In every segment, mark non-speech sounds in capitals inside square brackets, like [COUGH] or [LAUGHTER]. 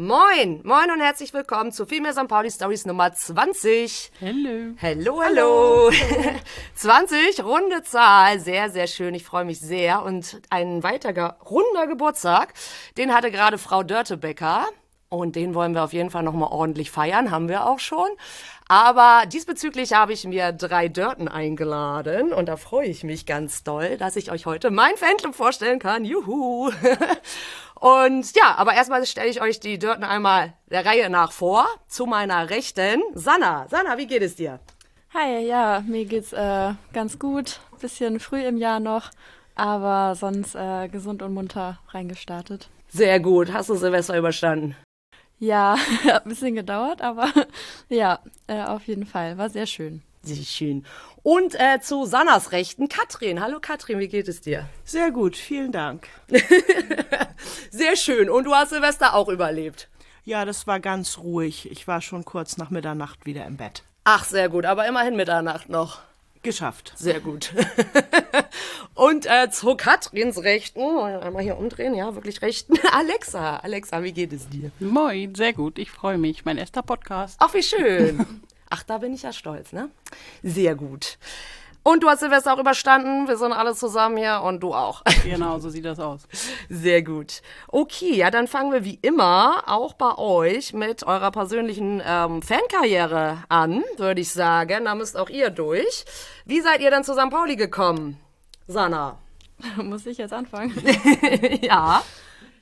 Moin, moin und herzlich willkommen zu Female St. Pauli Stories Nummer 20. Hello. Hello, hello. 20, [LAUGHS] runde Zahl, sehr, sehr schön. Ich freue mich sehr. Und ein weiterer runder Geburtstag, den hatte gerade Frau Dörtebecker. Und den wollen wir auf jeden Fall nochmal ordentlich feiern, haben wir auch schon. Aber diesbezüglich habe ich mir drei Dörten eingeladen und da freue ich mich ganz doll, dass ich euch heute mein Fanclub vorstellen kann. Juhu! [LAUGHS] Und ja, aber erstmal stelle ich euch die Dörten einmal der Reihe nach vor. Zu meiner Rechten, Sanna. Sanna, wie geht es dir? Hi, ja, mir geht's äh, ganz gut. Bisschen früh im Jahr noch, aber sonst äh, gesund und munter reingestartet. Sehr gut. Hast du Silvester überstanden? Ja, [LAUGHS] hat ein bisschen gedauert, aber [LAUGHS] ja, äh, auf jeden Fall. War sehr schön. Sehr schön. Und äh, zu Sannas Rechten, Katrin. Hallo Katrin, wie geht es dir? Sehr gut, vielen Dank. [LAUGHS] Sehr schön. Und du hast Silvester auch überlebt? Ja, das war ganz ruhig. Ich war schon kurz nach Mitternacht wieder im Bett. Ach, sehr gut. Aber immerhin Mitternacht noch. Geschafft. Sehr gut. [LAUGHS] Und äh, zu Katrins Rechten, einmal hier umdrehen, ja, wirklich Rechten. [LAUGHS] Alexa, Alexa, wie geht es dir? Moin, sehr gut. Ich freue mich. Mein erster Podcast. Ach, wie schön. Ach, da bin ich ja stolz, ne? Sehr gut. Und du hast Silvester auch überstanden. Wir sind alle zusammen hier und du auch. [LAUGHS] Genau, so sieht das aus. Sehr gut. Okay, ja, dann fangen wir wie immer auch bei euch mit eurer persönlichen ähm, Fankarriere an, würde ich sagen. Da müsst auch ihr durch. Wie seid ihr dann zu St. Pauli gekommen? Sana. [LAUGHS] Muss ich jetzt anfangen? [LAUGHS] ja.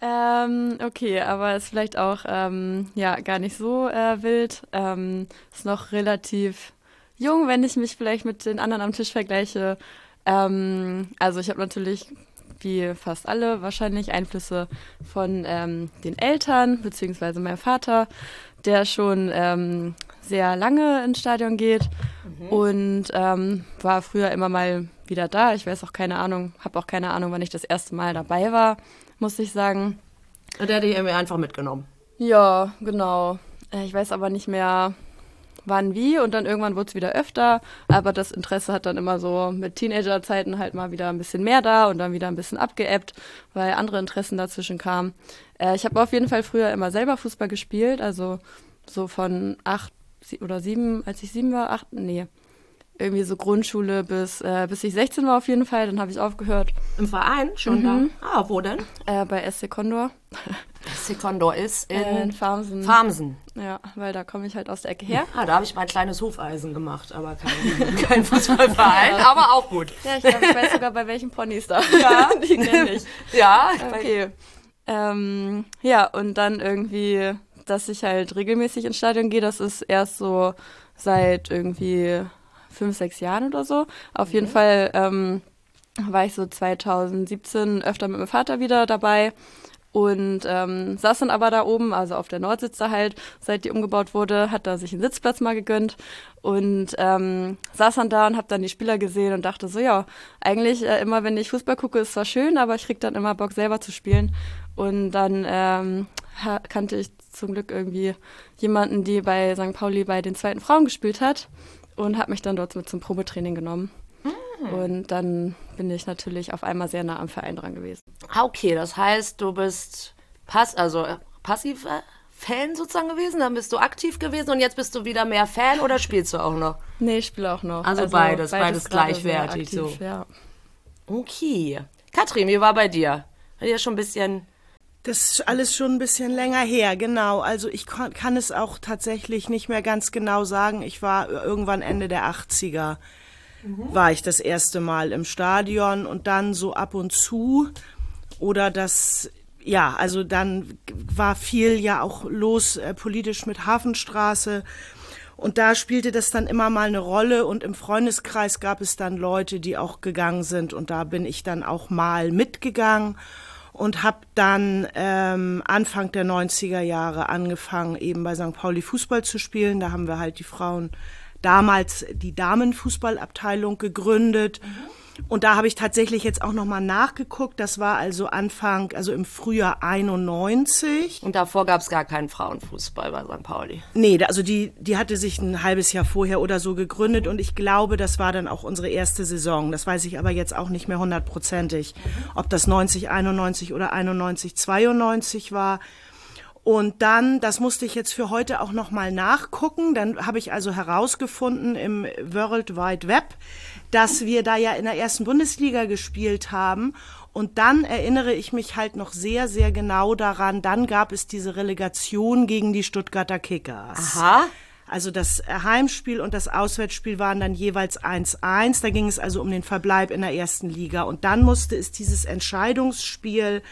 Ähm, okay, aber ist vielleicht auch ähm, ja gar nicht so äh, wild. Ähm, ist noch relativ jung, wenn ich mich vielleicht mit den anderen am Tisch vergleiche. Ähm, also ich habe natürlich wie fast alle wahrscheinlich Einflüsse von ähm, den Eltern beziehungsweise meinem Vater, der schon ähm, sehr lange ins Stadion geht mhm. und ähm, war früher immer mal wieder da. Ich weiß auch keine Ahnung, habe auch keine Ahnung, wann ich das erste Mal dabei war, muss ich sagen. Der hat dich irgendwie einfach mitgenommen. Ja, genau. Äh, ich weiß aber nicht mehr, wann wie und dann irgendwann wurde es wieder öfter, aber das Interesse hat dann immer so mit Teenagerzeiten halt mal wieder ein bisschen mehr da und dann wieder ein bisschen abgeebbt, weil andere Interessen dazwischen kamen. Äh, ich habe auf jeden Fall früher immer selber Fußball gespielt, also so von acht oder sieben, als ich sieben war, acht, nee, irgendwie so Grundschule bis, äh, bis ich 16 war auf jeden Fall. Dann habe ich aufgehört. Im Verein schon mhm. da? Ah, wo denn? Äh, bei SC Condor. [LAUGHS] SC Condor ist in, äh, in Farmsen. Farmsen. Ja, weil da komme ich halt aus der Ecke her. Ah, da habe ich mein kleines Hufeisen gemacht, aber kein, [LAUGHS] kein Fußballverein, aber auch gut. Ja, ich glaube, ich weiß sogar bei welchen Ponys da. Ja, [LAUGHS] die kenne ich. [LAUGHS] Ja, okay. Ähm, ja, und dann irgendwie, dass ich halt regelmäßig ins Stadion gehe, das ist erst so seit irgendwie fünf, sechs Jahren oder so. Auf mhm. jeden Fall ähm, war ich so 2017 öfter mit meinem Vater wieder dabei und ähm, saß dann aber da oben, also auf der Nordsitze halt, seit die umgebaut wurde, hat da sich einen Sitzplatz mal gegönnt und ähm, saß dann da und habe dann die Spieler gesehen und dachte so, ja, eigentlich äh, immer, wenn ich Fußball gucke, ist zwar schön, aber ich krieg dann immer Bock selber zu spielen und dann ähm, kannte ich zum Glück irgendwie jemanden, die bei St. Pauli bei den zweiten Frauen gespielt hat und habe mich dann dort mit zum Probetraining genommen. Und dann bin ich natürlich auf einmal sehr nah am Verein dran gewesen. Ah, okay, das heißt, du bist pass also äh, passiv äh, Fan sozusagen gewesen, dann bist du aktiv gewesen und jetzt bist du wieder mehr Fan oder spielst du auch noch? Nee, ich spiele auch noch. Also beides, beides gerade gleichwertig, aktiv, so. Ja. Okay. Katrin, wie war bei dir? Bei dir schon ein bisschen. Das ist alles schon ein bisschen länger her, genau. Also ich kann, kann es auch tatsächlich nicht mehr ganz genau sagen. Ich war irgendwann Ende der 80er, war ich das erste Mal im Stadion und dann so ab und zu. Oder das, ja, also dann war viel ja auch los äh, politisch mit Hafenstraße. Und da spielte das dann immer mal eine Rolle und im Freundeskreis gab es dann Leute, die auch gegangen sind und da bin ich dann auch mal mitgegangen und habe dann ähm, Anfang der 90er Jahre angefangen, eben bei St. Pauli Fußball zu spielen. Da haben wir halt die Frauen damals die Damenfußballabteilung gegründet. Und da habe ich tatsächlich jetzt auch nochmal nachgeguckt. Das war also Anfang, also im Frühjahr 91. Und davor gab es gar keinen Frauenfußball bei St. Pauli. Nee, also die, die hatte sich ein halbes Jahr vorher oder so gegründet und ich glaube, das war dann auch unsere erste Saison. Das weiß ich aber jetzt auch nicht mehr hundertprozentig, ob das 90, 91 oder 91, 92 war. Und dann, das musste ich jetzt für heute auch nochmal nachgucken, dann habe ich also herausgefunden im World Wide Web, dass wir da ja in der ersten Bundesliga gespielt haben. Und dann erinnere ich mich halt noch sehr, sehr genau daran, dann gab es diese Relegation gegen die Stuttgarter Kickers. Aha. Also das Heimspiel und das Auswärtsspiel waren dann jeweils 1-1. Da ging es also um den Verbleib in der ersten Liga. Und dann musste es dieses Entscheidungsspiel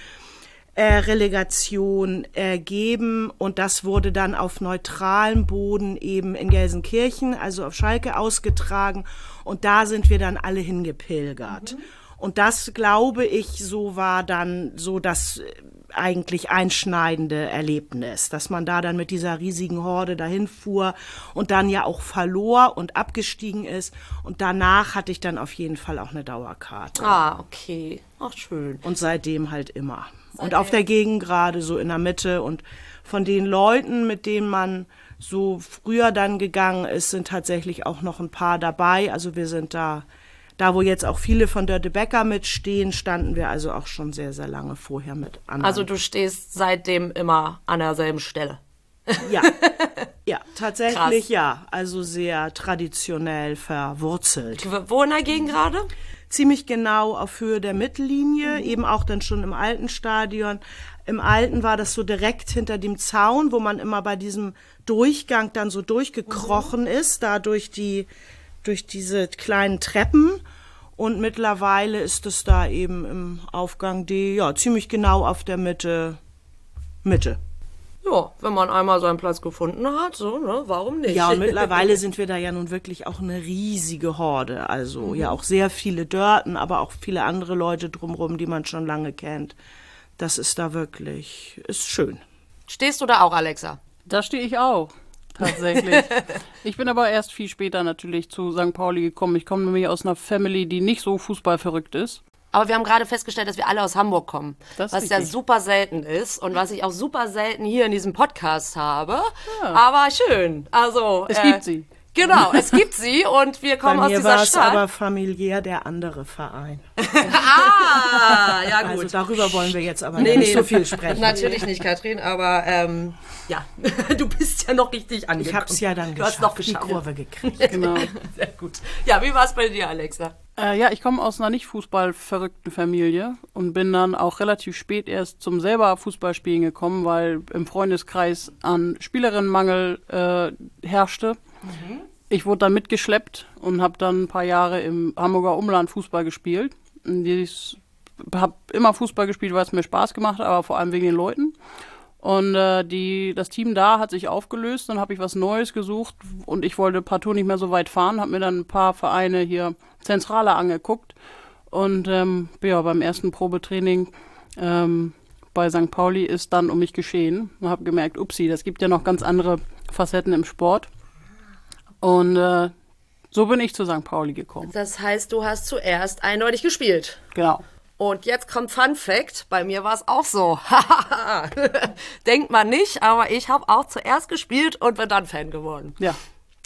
äh, Relegation äh, geben und das wurde dann auf neutralem Boden eben in Gelsenkirchen, also auf Schalke ausgetragen und da sind wir dann alle hingepilgert. Und das glaube ich, so war dann so das äh, eigentlich einschneidende Erlebnis, dass man da dann mit dieser riesigen Horde dahin fuhr und dann ja auch verlor und abgestiegen ist. Und danach hatte ich dann auf jeden Fall auch eine Dauerkarte. Ah, okay. Ach, schön. Und seitdem halt immer. Und auf der Gegend gerade so in der Mitte. Und von den Leuten, mit denen man so früher dann gegangen ist, sind tatsächlich auch noch ein paar dabei. Also wir sind da, da wo jetzt auch viele von Dörte Becker mitstehen, standen wir also auch schon sehr, sehr lange vorher mit anderen. Also du stehst seitdem immer an derselben Stelle. ja. [LAUGHS] Ja, tatsächlich Krass. ja. Also sehr traditionell verwurzelt. Wo in der Gegend gerade? Ziemlich genau auf Höhe der Mittellinie, eben auch dann schon im alten Stadion. Im alten war das so direkt hinter dem Zaun, wo man immer bei diesem Durchgang dann so durchgekrochen ist, da durch die, durch diese kleinen Treppen. Und mittlerweile ist es da eben im Aufgang D, ja, ziemlich genau auf der Mitte, Mitte. Ja, wenn man einmal seinen Platz gefunden hat, so, ne, warum nicht? Ja, und [LAUGHS] mittlerweile sind wir da ja nun wirklich auch eine riesige Horde. Also ja auch sehr viele Dörten, aber auch viele andere Leute drumherum, die man schon lange kennt. Das ist da wirklich, ist schön. Stehst du da auch, Alexa? Da stehe ich auch, tatsächlich. [LAUGHS] ich bin aber erst viel später natürlich zu St. Pauli gekommen. Ich komme nämlich aus einer Family, die nicht so fußballverrückt ist. Aber wir haben gerade festgestellt, dass wir alle aus Hamburg kommen. Das was ja super selten ist und was ich auch super selten hier in diesem Podcast habe. Aber schön. Also. Es gibt sie. Genau, es gibt sie und wir kommen Bei aus mir dieser war es Stadt. aber familiär der andere Verein. [LAUGHS] ah, ja gut. Also darüber wollen wir jetzt aber nicht so viel sprechen. Natürlich nicht, Katrin, aber ähm, ja, [LAUGHS] du bist ja noch richtig angekommen. Ich habe es ja dann Du hast geschafft, noch die geschafft. Kurve gekriegt. [LAUGHS] Genau. Sehr gut. Ja, wie war es bei dir, Alexa? Äh, ja, ich komme aus einer nicht fußballverrückten Familie und bin dann auch relativ spät erst zum selber Fußballspielen gekommen, weil im Freundeskreis an Spielerinnenmangel äh, herrschte. Ich wurde dann mitgeschleppt und habe dann ein paar Jahre im Hamburger Umland Fußball gespielt. Ich habe immer Fußball gespielt, weil es mir Spaß gemacht hat, aber vor allem wegen den Leuten. Und äh, die, das Team da hat sich aufgelöst, dann habe ich was Neues gesucht und ich wollte partout nicht mehr so weit fahren, habe mir dann ein paar Vereine hier zentraler angeguckt und ähm, ja, beim ersten Probetraining ähm, bei St. Pauli ist dann um mich geschehen und habe gemerkt, upsi, das gibt ja noch ganz andere Facetten im Sport. Und äh, so bin ich zu St. Pauli gekommen. Das heißt, du hast zuerst eindeutig gespielt. Genau. Und jetzt kommt Fun Fact, bei mir war es auch so. [LAUGHS] Denkt man nicht, aber ich habe auch zuerst gespielt und bin dann Fan geworden. Ja.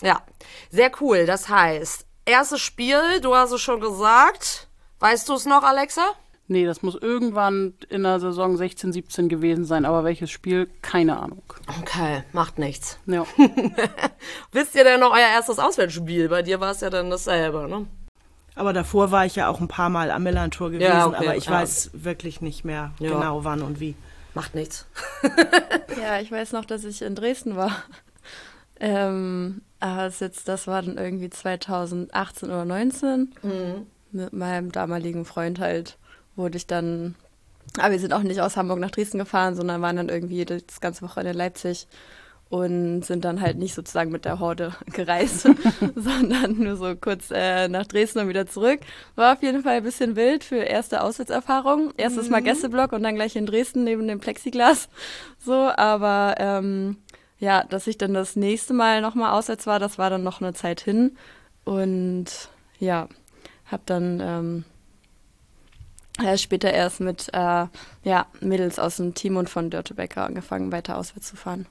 Ja, sehr cool. Das heißt, erstes Spiel, du hast es schon gesagt. Weißt du es noch, Alexa? Nee, das muss irgendwann in der Saison 16, 17 gewesen sein, aber welches Spiel? Keine Ahnung. Okay, macht nichts. Ja. [LAUGHS] Wisst ihr denn noch euer erstes Auswärtsspiel? Bei dir war es ja dann dasselbe, ne? Aber davor war ich ja auch ein paar Mal am Millantor gewesen, Ja, okay, aber ich ja. weiß wirklich nicht mehr Ja. genau wann und wie. Macht nichts. [LAUGHS] [LAUGHS] Ja, ich weiß noch, dass ich in Dresden war. Ähm, aber es ist jetzt, das war dann irgendwie 2018 oder 19. Mit meinem damaligen Freund halt wurde ich dann. Aber wir sind auch nicht aus Hamburg nach Dresden gefahren, sondern waren dann irgendwie das ganze Wochenende in Leipzig und sind dann halt nicht sozusagen mit der Horde [LAUGHS] gereist, [LAUGHS] sondern nur so kurz äh, nach Dresden und wieder zurück. War auf jeden Fall ein bisschen wild für erste Auswärtserfahrung. Erstes Mal Gästeblock und dann gleich in Dresden neben dem Plexiglas. So, aber ähm, ja, dass ich dann das nächste Mal nochmal auswärts war, das war dann noch eine Zeit hin. Und ja, hab dann ähm, äh, später erst mit äh, ja, Mädels aus dem Team und von Dörte Becker angefangen, weiter auswärts zu fahren.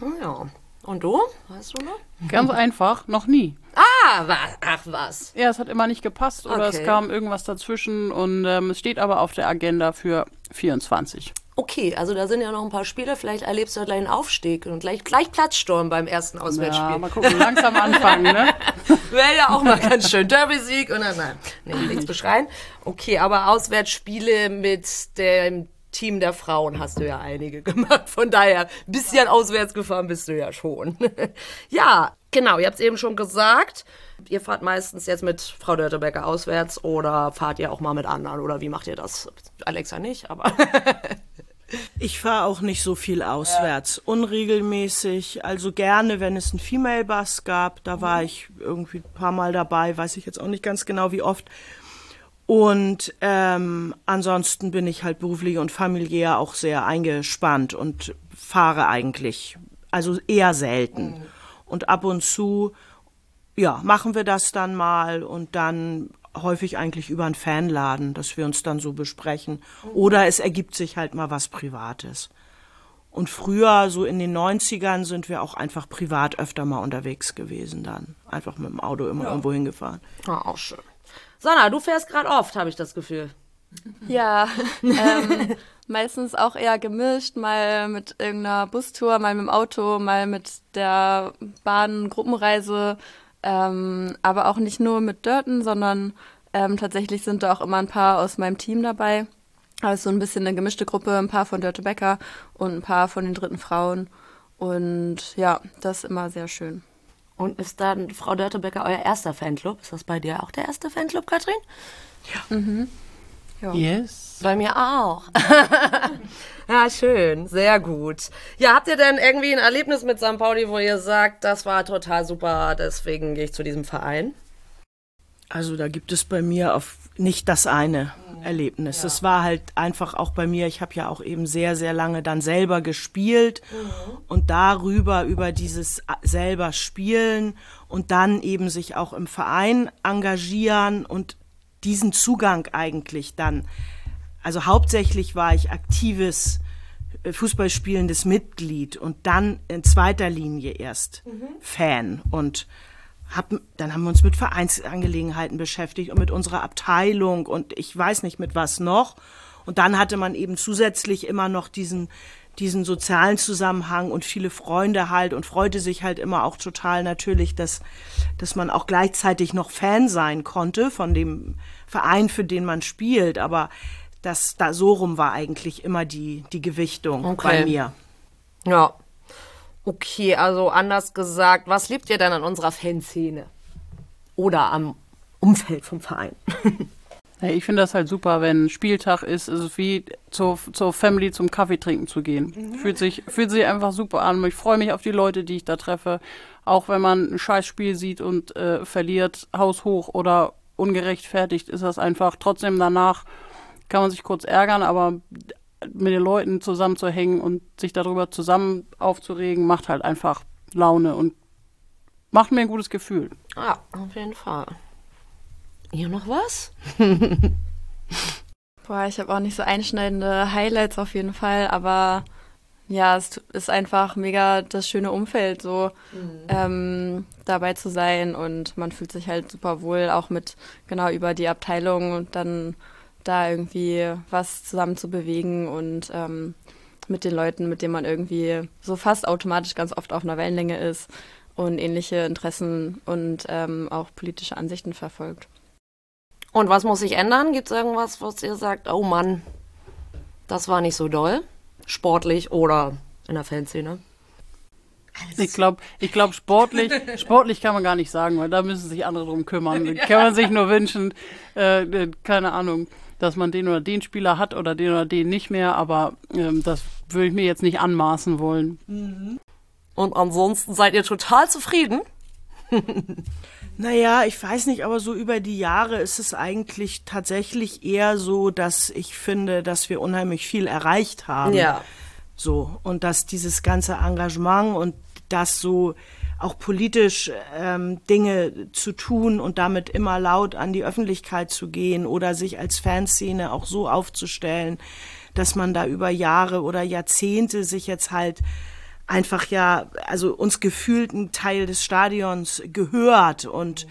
Oh ja. Und du? Weißt du noch? Ganz [LAUGHS] einfach, noch nie. Ah, wa ach was. Ja, es hat immer nicht gepasst oder Okay. es kam irgendwas dazwischen und ähm, es steht aber auf der Agenda für 24. Okay, also da sind ja noch ein paar Spiele. Vielleicht erlebst du gleich einen Aufstieg und gleich, gleich Platzsturm beim ersten Auswärtsspiel. Ja, mal gucken, langsam anfangen, ne? [LAUGHS] Wäre ja auch mal ganz schön. Derby-Sieg und dann, nein, nee, nichts beschreien. Okay, aber Auswärtsspiele mit dem Team der Frauen hast du ja einige [LAUGHS] gemacht. Von daher, ein bisschen auswärts gefahren bist du ja schon. [LAUGHS] ja, genau, ihr habt es eben schon gesagt. Ihr fahrt meistens jetzt mit Frau Dörtebecker auswärts oder fahrt ihr auch mal mit anderen oder wie macht ihr das? Alexa nicht, aber Ich fahre auch nicht so viel auswärts, unregelmäßig. Also gerne, wenn es einen Female Bus gab, da war ich irgendwie ein paar Mal dabei, weiß ich jetzt auch nicht ganz genau, wie oft. Und ähm, ansonsten bin ich halt beruflich und familiär auch sehr eingespannt und fahre eigentlich, also eher selten. Und ab und zu, ja, machen wir das dann mal und dann häufig eigentlich über einen Fanladen, dass wir uns dann so besprechen. Oder es ergibt sich halt mal was Privates. Und früher, so in den 90ern, sind wir auch einfach privat öfter mal unterwegs gewesen dann. Einfach mit dem Auto immer irgendwo hingefahren. ah, auch schön. Sanna, du fährst gerade oft, habe ich das Gefühl. Ja, [LAUGHS] ähm, meistens auch eher gemischt, mal mit irgendeiner Bustour, mal mit dem Auto, mal mit der Bahn, Gruppenreise, ähm, aber auch nicht nur mit Dörten, sondern ähm, tatsächlich sind da auch immer ein paar aus meinem Team dabei. Also so ein bisschen eine gemischte Gruppe, ein paar von Dörte Becker und ein paar von den dritten Frauen. Und ja, das ist immer sehr schön. Und ist dann Frau Dörtebecker euer erster Fanclub? Ist das bei dir auch der erste Fanclub, Katrin? Yes. Bei mir auch. [LAUGHS] ja, schön. Sehr gut. Ja, habt ihr denn irgendwie ein Erlebnis mit St. Pauli, wo ihr sagt, das war total super, deswegen gehe ich zu diesem Verein? Also da gibt es bei mir auf nicht das eine Erlebnis. Es war halt einfach auch bei mir, ich habe ja auch eben sehr, sehr lange dann selber gespielt und darüber, über dieses selber Spielen und dann eben sich auch im Verein engagieren und diesen Zugang eigentlich dann. Also hauptsächlich war ich aktives äh, Fußballspielendes Mitglied und dann in zweiter Linie erst Fan und hab, dann haben wir uns mit Vereinsangelegenheiten beschäftigt und mit unserer Abteilung und ich weiß nicht mit was noch. Und dann hatte man eben zusätzlich immer noch diesen, diesen sozialen Zusammenhang und viele Freunde halt und freute sich halt immer auch total natürlich, dass, dass man auch gleichzeitig noch Fan sein konnte von dem Verein, für den man spielt. Aber das, da so rum war eigentlich immer die, die Gewichtung Okay. bei mir. Ja. Okay, also anders gesagt, was liebt ihr denn an unserer Fanszene? Oder am Umfeld vom Verein? [LAUGHS] Ich finde das halt super, wenn Spieltag ist, ist es wie zur, zur Family zum Kaffee trinken zu gehen. Fühlt sich, fühlt sich einfach super an. Ich freue mich auf die Leute, die ich da treffe. Auch wenn man ein scheiß Spiel sieht und äh, verliert, haushoch oder ungerechtfertigt, ist das einfach. Trotzdem danach kann man sich kurz ärgern, aber mit den Leuten zusammenzuhängen und sich darüber zusammen aufzuregen, macht halt einfach Laune und macht mir ein gutes Gefühl. Ja, auf jeden Fall. Ihr noch was? [LAUGHS] Boah, ich habe auch nicht so einschneidende Highlights auf jeden Fall, aber ja, es ist einfach mega das schöne Umfeld, so mhm. ähm, dabei zu sein und man fühlt sich halt super wohl, auch mit genau über die Abteilung und dann da irgendwie was zusammen zu bewegen und ähm, mit den Leuten, mit denen man irgendwie so fast automatisch ganz oft auf einer Wellenlänge ist und ähnliche Interessen und ähm, auch politische Ansichten verfolgt. Und was muss sich ändern? Gibt es irgendwas, was ihr sagt, oh Mann, das war nicht so doll? Sportlich oder in der Fanszene? Ich glaube, ich glaub, sportlich, [LAUGHS] sportlich kann man gar nicht sagen, weil da müssen sich andere drum kümmern. [LAUGHS] Da kann man sich nur wünschen, äh, äh, keine Ahnung, dass man den oder den Spieler hat oder den oder den nicht mehr, aber ähm, das würde ich mir jetzt nicht anmaßen wollen. Mhm. Und ansonsten seid ihr total zufrieden? [LAUGHS] Naja, ich weiß nicht, aber so über die Jahre ist es eigentlich tatsächlich eher so, dass ich finde, dass wir unheimlich viel erreicht haben. Ja. So. Und dass dieses ganze Engagement und das so auch politisch ähm, Dinge zu tun und damit immer laut an die Öffentlichkeit zu gehen oder sich als Fanszene auch so aufzustellen, dass man da über Jahre oder Jahrzehnte sich jetzt halt einfach ja, also uns gefühlt ein Teil des Stadions gehört und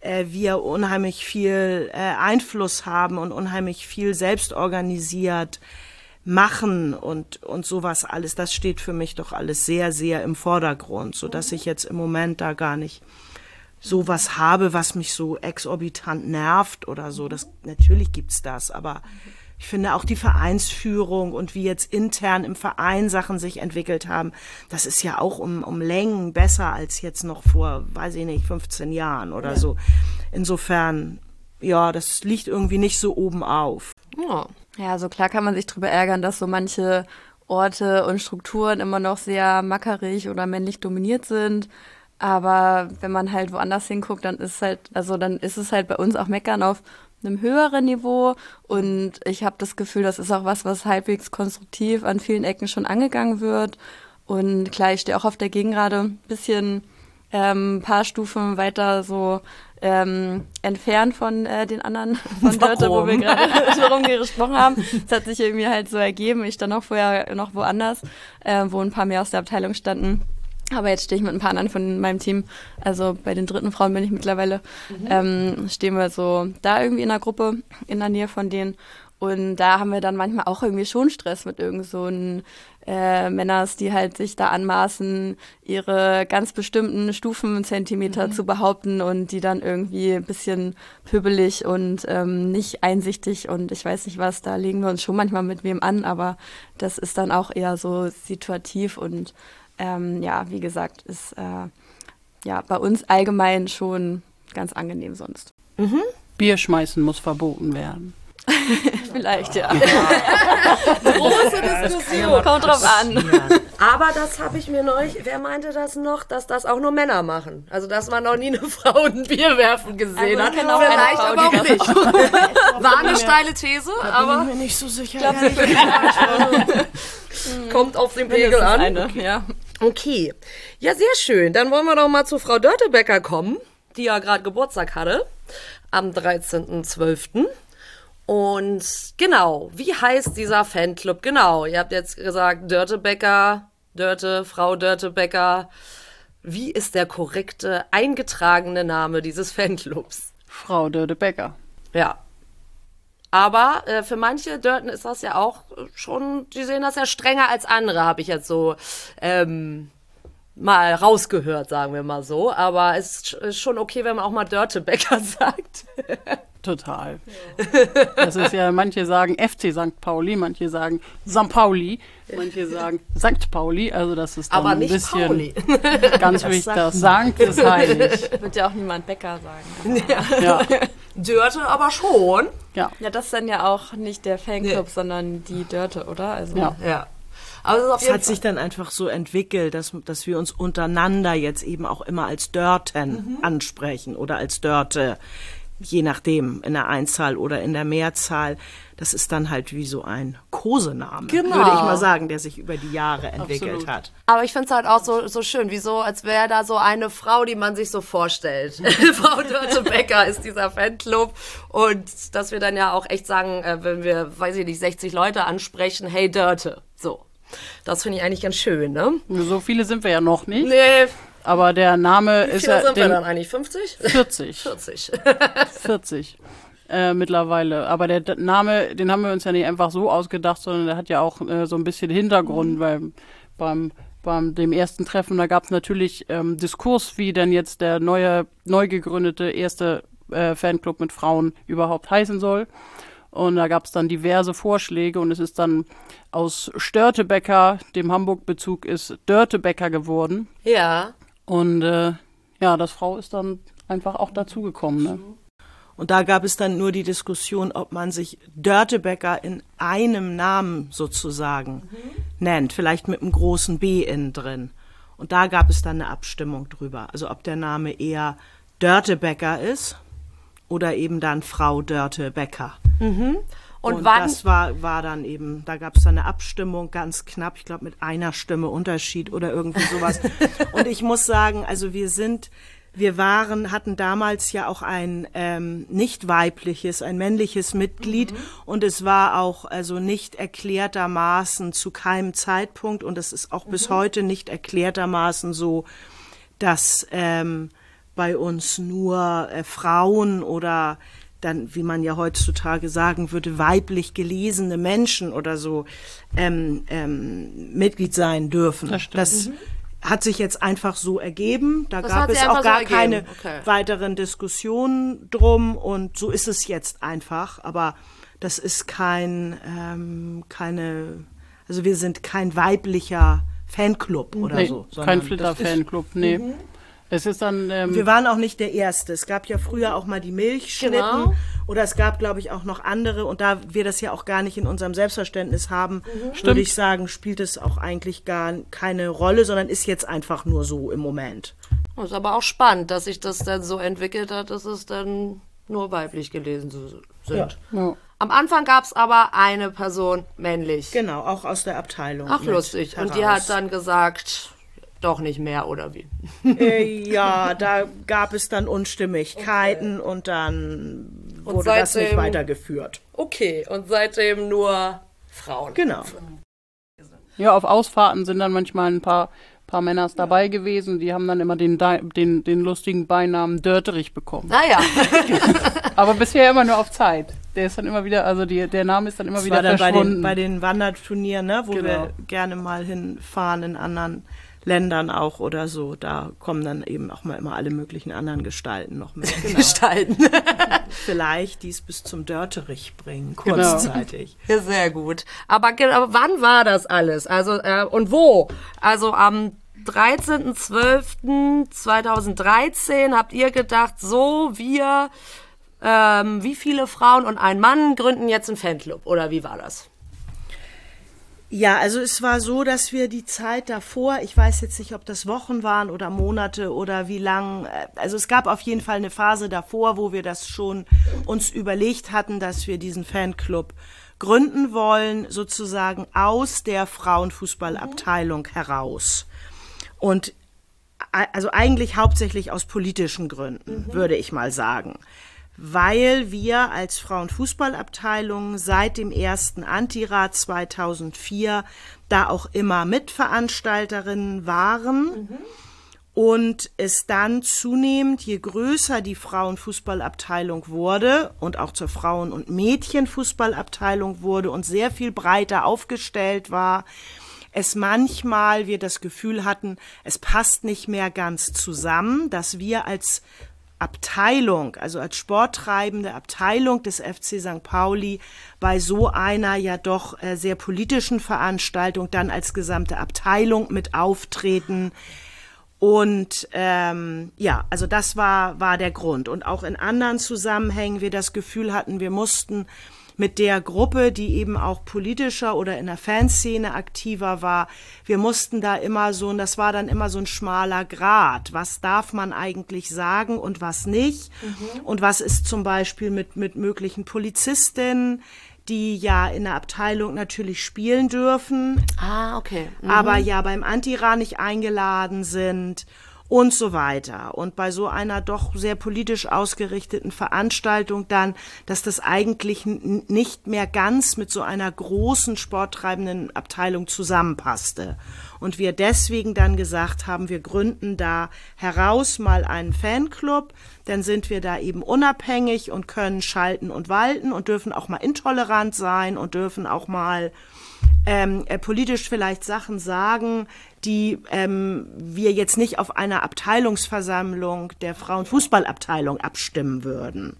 äh, wir unheimlich viel äh, Einfluss haben und unheimlich viel selbst organisiert machen und, und sowas alles. Das steht für mich doch alles sehr, sehr im Vordergrund, so dass ich jetzt im Moment da gar nicht sowas habe, was mich so exorbitant nervt oder so. Das, natürlich gibt's das, aber ich finde auch die Vereinsführung und wie jetzt intern im Verein Sachen sich entwickelt haben, das ist ja auch um, um Längen besser als jetzt noch vor, weiß ich nicht, 15 Jahren oder ja. so. Insofern, ja, das liegt irgendwie nicht so oben auf. Ja. ja, so klar kann man sich drüber ärgern, dass so manche Orte und Strukturen immer noch sehr mackerig oder männlich dominiert sind. Aber wenn man halt woanders hinguckt, dann ist halt, also dann ist es halt bei uns auch Meckern auf einem höheren Niveau. Und ich habe das Gefühl, das ist auch was, was halbwegs konstruktiv an vielen Ecken schon angegangen wird. Und klar, ich stehe auch auf der Gegengrade ein bisschen ähm, ein paar Stufen weiter so ähm, entfernt von äh, den anderen [LAUGHS] von Dörte, wo wir gerade [LAUGHS] darum gesprochen haben. Es hat sich irgendwie halt so ergeben. Ich stand auch vorher noch woanders, äh, wo ein paar mehr aus der Abteilung standen. Aber jetzt stehe ich mit ein paar anderen von meinem Team, also bei den dritten Frauen bin ich mittlerweile, mhm. ähm, stehen wir so da irgendwie in der Gruppe in der Nähe von denen. Und da haben wir dann manchmal auch irgendwie schon Stress mit irgend so äh, Männers, die halt sich da anmaßen, ihre ganz bestimmten Stufenzentimeter mhm. zu behaupten und die dann irgendwie ein bisschen pöbelig und ähm, nicht einsichtig und ich weiß nicht was, da legen wir uns schon manchmal mit wem an, aber das ist dann auch eher so situativ und ähm, ja, wie gesagt, ist äh, ja bei uns allgemein schon ganz angenehm sonst. Mhm. Bier schmeißen muss verboten werden. [LAUGHS] Vielleicht, ja. Große Diskussion. Kommt drauf an. Aber das habe ich mir neulich, wer meinte das noch, dass das auch nur Männer machen? Also, dass man noch nie eine [LAUGHS] Frau ein Bier werfen gesehen also, hat. Auch Vielleicht Frau, aber auch nicht. [LAUGHS] War eine steile These, da aber. Bin ich mir nicht so sicher. Glaub, Kommt auf den Pegel an. Eine, ja. Okay. Ja, sehr schön. Dann wollen wir doch mal zu Frau Dörtebecker kommen, die ja gerade Geburtstag hatte. Am 13.12. Und genau, wie heißt dieser Fanclub? Genau, ihr habt jetzt gesagt, Dörtebecker, Dörte, Frau Dörtebecker. Wie ist der korrekte, eingetragene Name dieses Fanclubs? Frau Dörtebecker. Ja. Aber äh, für manche Dörten ist das ja auch schon, die sehen das ja strenger als andere, habe ich jetzt so ähm, mal rausgehört, sagen wir mal so. Aber es ist schon okay, wenn man auch mal Dörtebecker [LAUGHS] sagt. Total. Das ist ja, manche sagen FC St. Pauli, manche sagen St. Pauli, manche sagen St. Pauli, also das ist dann Aber nicht ein bisschen Pauli. [LAUGHS] ganz wichtig, das Sankt ist heilig. [LAUGHS] Wird ja auch niemand Bäcker sagen. Ja. ja. Dörte aber schon. Ja. Ja, das ist dann ja auch nicht der Fanclub, nee. sondern die Dörte, oder? Also ja. ja. Aber es, es hat sich dann einfach so entwickelt, dass, dass wir uns untereinander jetzt eben auch immer als Dörten mhm. ansprechen oder als Dörte je nachdem, in der Einzahl oder in der Mehrzahl. Das ist dann halt wie so ein Kosename, genau. würde ich mal sagen, der sich über die Jahre entwickelt Absolut. hat. Aber ich finde es halt auch so, so schön, wie so, als wäre da so eine Frau, die man sich so vorstellt. [LAUGHS] Frau Dörte Becker ist dieser Fanclub. Und dass wir dann ja auch echt sagen, äh, wenn wir, weiß ich nicht, 60 Leute ansprechen, hey Dörte, so. Das finde ich eigentlich ganz schön, ne? So viele sind wir ja noch nicht. Nee, Aber der Name wie ist viele ja sind wir dann eigentlich? 50? 40. 40. 40 äh, mittlerweile. Aber der D Name, den haben wir uns ja nicht einfach so ausgedacht, sondern der hat ja auch äh, so ein bisschen Hintergrund, weil beim beim dem ersten Treffen, da gab es natürlich ähm, Diskurs, wie denn jetzt der neue, neu gegründete erste äh, Fanclub mit Frauen überhaupt heißen soll. Und da gab es dann diverse Vorschläge und es ist dann aus Störtebecker, dem Hamburg-Bezug ist Dörtebecker geworden. Ja. Und äh, ja, das Frau ist dann einfach auch dazugekommen. Ne? Und da gab es dann nur die Diskussion, ob man sich Dörtebecker in einem Namen sozusagen nennt, vielleicht mit einem großen B innen drin. Und da gab es dann eine Abstimmung drüber. Also ob der Name eher Dörtebecker ist oder eben dann Frau Dörte-Becker. Und, Und, wann? das war, war dann eben, da gab es dann eine Abstimmung ganz knapp, ich glaube mit einer Stimme Unterschied oder irgendwie sowas. [LAUGHS] Und ich muss sagen, also wir sind, wir waren, hatten damals ja auch ein ähm, nicht weibliches, ein männliches Mitglied und es war auch also nicht erklärtermaßen zu keinem Zeitpunkt und es ist auch bis heute nicht erklärtermaßen so, dass ähm, bei uns nur äh, Frauen oder dann, wie man ja heutzutage sagen würde, weiblich gelesene Menschen oder so ähm, ähm, Mitglied sein dürfen. Das. Das hat sich jetzt einfach so ergeben. Da Das gab es auch so gar ergeben. keine Okay. weiteren Diskussionen drum und so ist es jetzt einfach. Aber das ist kein, ähm, keine, also wir sind kein weiblicher Fanclub oder Nee, so. kein Flitter-Fanclub, nee. Es ist dann, ähm, wir waren auch nicht der Erste. Es gab ja früher auch mal die Milchschnitten Genau. oder es gab, glaube ich, auch noch andere. Und da wir das ja auch gar nicht in unserem Selbstverständnis haben, Mhm. würde ich sagen, spielt es auch eigentlich gar keine Rolle, sondern ist jetzt einfach nur so im Moment. Das ist aber auch spannend, dass sich das dann so entwickelt hat, dass es dann nur weiblich gelesen sind. ja. Am Anfang gab es aber eine Person männlich. Genau, auch aus der Abteilung. Ach, lustig. Und die heraus. hat dann gesagt, doch nicht mehr oder wie? Äh, [LAUGHS] ja, da gab es dann Unstimmigkeiten und dann Und wurde das nicht seitdem- weitergeführt. Okay, und seitdem nur Frauen. Genau. ja, auf Ausfahrten sind dann manchmal ein paar, paar Männers dabei gewesen. Die haben dann immer den, den, den lustigen Beinamen Dörterich bekommen. Naja, [LAUGHS] Aber bisher immer nur auf Zeit. Der ist dann immer wieder, also die, der Name ist dann immer Das wieder war dann bei verschwunden. den, bei den Wanderturnieren, ne, wo Genau. wir gerne mal hinfahren in anderen Ländern auch oder so. Da kommen dann eben auch mal immer alle möglichen anderen Gestalten noch mit. [LAUGHS] Genau. gestalten. [LAUGHS] Vielleicht dies bis zum Dörterich bringen, Genau. kurzzeitig. [LAUGHS] Ja, sehr gut. Aber genau, wann war das alles? Also, äh, und wo? Also am 13.12.2013 habt ihr gedacht, so, wir, ähm, wie viele Frauen und ein Mann gründen jetzt einen Fanclub? Oder wie war das? Ja, also es war so, dass wir die Zeit davor, ich weiß jetzt nicht, ob das Wochen waren oder Monate oder wie lang, äh, also es gab auf jeden Fall eine Phase davor, wo wir das schon uns überlegt hatten, dass wir diesen Fanclub gründen wollen, sozusagen aus der Frauenfußballabteilung heraus. Und a- also eigentlich hauptsächlich aus politischen Gründen, würde ich mal sagen. Weil wir als Frauenfußballabteilung seit dem ersten Antirat 2004 da auch immer Mitveranstalterinnen waren. Und es dann zunehmend, je größer die Frauenfußballabteilung wurde und auch zur Frauen- und Mädchenfußballabteilung wurde und sehr viel breiter aufgestellt war, es manchmal wir das Gefühl hatten, es passt nicht mehr ganz zusammen, dass wir als Abteilung, also als sporttreibende Abteilung des FC St. Pauli bei so einer ja doch äh, sehr politischen Veranstaltung dann als gesamte Abteilung mit auftreten. Und ähm, ja, also das war, war der Grund. Und auch in anderen Zusammenhängen wir das Gefühl hatten, wir mussten mit der Gruppe, die eben auch politischer oder in der Fanszene aktiver war, wir mussten da immer so, und das war dann immer so ein schmaler Grat. Was darf man eigentlich sagen und was nicht? Und was ist zum Beispiel mit, mit möglichen Polizistinnen, die ja in der Abteilung natürlich spielen dürfen, Ah, okay. aber ja beim Antira nicht eingeladen sind. Und so weiter. Und bei so einer doch sehr politisch ausgerichteten Veranstaltung dann, dass das eigentlich nicht mehr ganz mit so einer großen sporttreibenden Abteilung zusammenpasste. Und wir deswegen dann gesagt haben, wir gründen da heraus mal einen Fanclub, dann sind wir da eben unabhängig und können schalten und walten und dürfen auch mal intolerant sein und dürfen auch mal ähm, äh, politisch vielleicht Sachen sagen, die ähm, wir jetzt nicht auf einer Abteilungsversammlung der Frauenfußballabteilung abstimmen würden.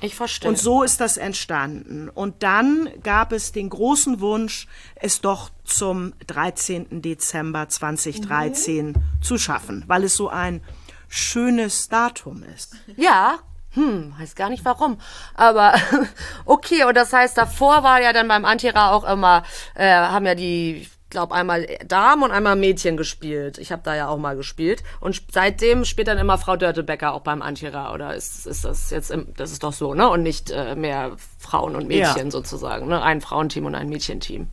Ich verstehe. Und so ist das entstanden. Und dann gab es den großen Wunsch, es doch zum 13. Dezember 2013 mhm. zu schaffen, weil es so ein schönes Datum ist. Ja, hm, weiß gar nicht warum. Aber [LAUGHS] okay, und das heißt, davor war ja dann beim Antira auch immer, äh, haben ja die, glaube einmal Damen und einmal Mädchen gespielt. Ich habe da ja auch mal gespielt. Und seitdem spielt dann immer Frau Dörtebecker auch beim Antira. Oder ist, ist das jetzt, im, das ist doch so, ne? Und nicht äh, mehr Frauen und Mädchen ja. sozusagen, ne? Ein Frauenteam und ein Mädchenteam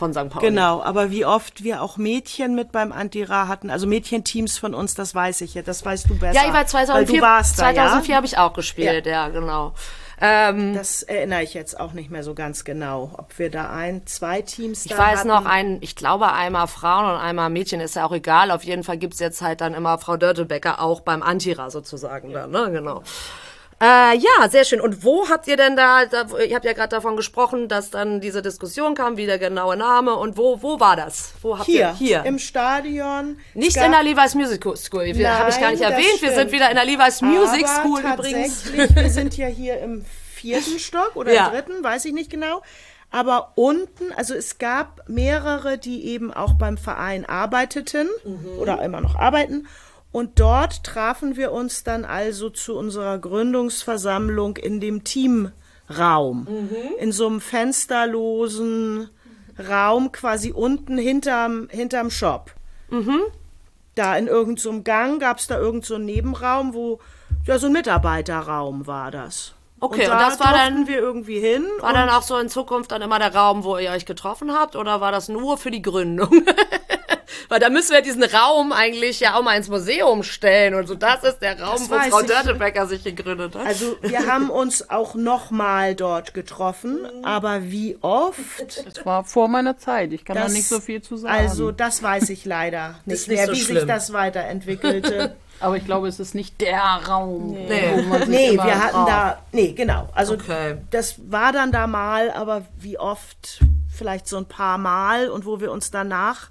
von St. Pauli. Genau, aber wie oft wir auch Mädchen mit beim Antira hatten, also Mädchenteams von uns, das weiß ich ja, das weißt du besser. Ja, ich war 2004, du warst 2004 ja? habe ich auch gespielt, ja, ja genau. Ähm, das erinnere ich jetzt auch nicht mehr so ganz genau, ob wir da ein, zwei Teams Ich weiß hatten. noch, ein, ich glaube einmal Frauen und einmal Mädchen, ist ja auch egal. Auf jeden Fall gibt es jetzt halt dann immer Frau Dörtebecker auch beim Antira sozusagen. Ja. Da, ne? Genau. Äh, ja, sehr schön. Und wo habt ihr denn da, da ihr habt ja gerade davon gesprochen, dass dann diese Diskussion kam, wie der genaue Name und wo, wo war das? Wo habt hier, ihr hier? im Stadion. Nicht in der Levi's Music School. Habe ich gar nicht erwähnt. Wir sind wieder in der Levi's Music Aber School übrigens. Wir sind ja hier im vierten [LAUGHS] Stock oder ja. im dritten, weiß ich nicht genau. Aber unten, also es gab mehrere, die eben auch beim Verein arbeiteten mhm. oder immer noch arbeiten. Und dort trafen wir uns dann also zu unserer Gründungsversammlung in dem Teamraum. Mhm. In so einem fensterlosen Raum quasi unten hinterm, hinterm Shop. Mhm. Da in irgendeinem so Gang gab es da irgendeinen so Nebenraum, wo ja so ein Mitarbeiterraum war das. Okay, und, da und das war dann wir irgendwie hin. War dann auch so in Zukunft dann immer der Raum, wo ihr euch getroffen habt, oder war das nur für die Gründung? [LAUGHS] Weil da müssen wir diesen Raum eigentlich ja auch mal ins Museum stellen und so. Das ist der Raum, wo Frau Dörtebecker sich gegründet hat. Also wir haben uns auch noch mal dort getroffen, aber wie oft? Das war vor meiner Zeit. Ich kann das, da nicht so viel zu sagen. Also das weiß ich leider nicht mehr, so wie schlimm. sich das weiterentwickelte. [LAUGHS] Aber ich glaube, es ist nicht der Raum. Nee, nee wir hatten da. Nee, genau. Also okay. das war dann da mal, aber wie oft? Vielleicht so ein paar Mal und wo wir uns danach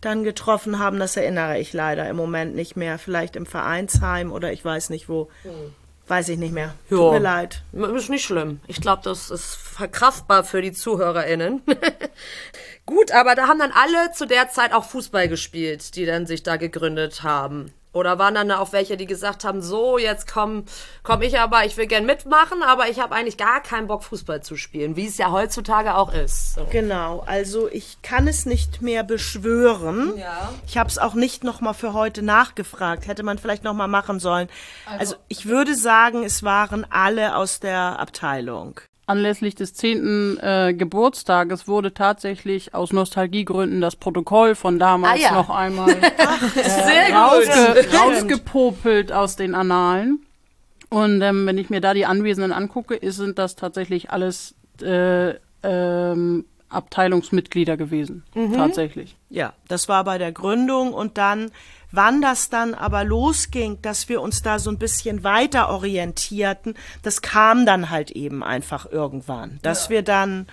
dann getroffen haben, das erinnere ich leider im Moment nicht mehr. Vielleicht im Vereinsheim oder ich weiß nicht wo. Hm. Weiß ich nicht mehr. Jo. Tut mir leid. Ist nicht schlimm. Ich glaube, das ist verkraftbar für die ZuhörerInnen. [LAUGHS] Gut, aber da haben dann alle zu der Zeit auch Fußball gespielt, die dann sich da gegründet haben. Oder waren dann auch welche, die gesagt haben, so, jetzt komm, komm ich aber, ich will gern mitmachen, aber ich habe eigentlich gar keinen Bock, Fußball zu spielen, wie es ja heutzutage auch ist. So. Genau, also ich kann es nicht mehr beschwören. Ja. Ich habe es auch nicht nochmal für heute nachgefragt. Hätte man vielleicht nochmal machen sollen. Also, also ich würde sagen, es waren alle aus der Abteilung anlässlich des zehnten äh, Geburtstages wurde tatsächlich aus Nostalgiegründen das Protokoll von damals ah, ja. noch einmal [LAUGHS] äh, rausge rausgepopelt aus den Annalen. Und ähm, wenn ich mir da die Anwesenden angucke, ist, sind das tatsächlich alles äh, ähm, Abteilungsmitglieder gewesen. Mhm. Tatsächlich. Ja, das war bei der Gründung und dann Wann das dann aber losging, dass wir uns da so ein bisschen weiter orientierten, das kam dann halt eben einfach irgendwann. Dass ja. wir dann,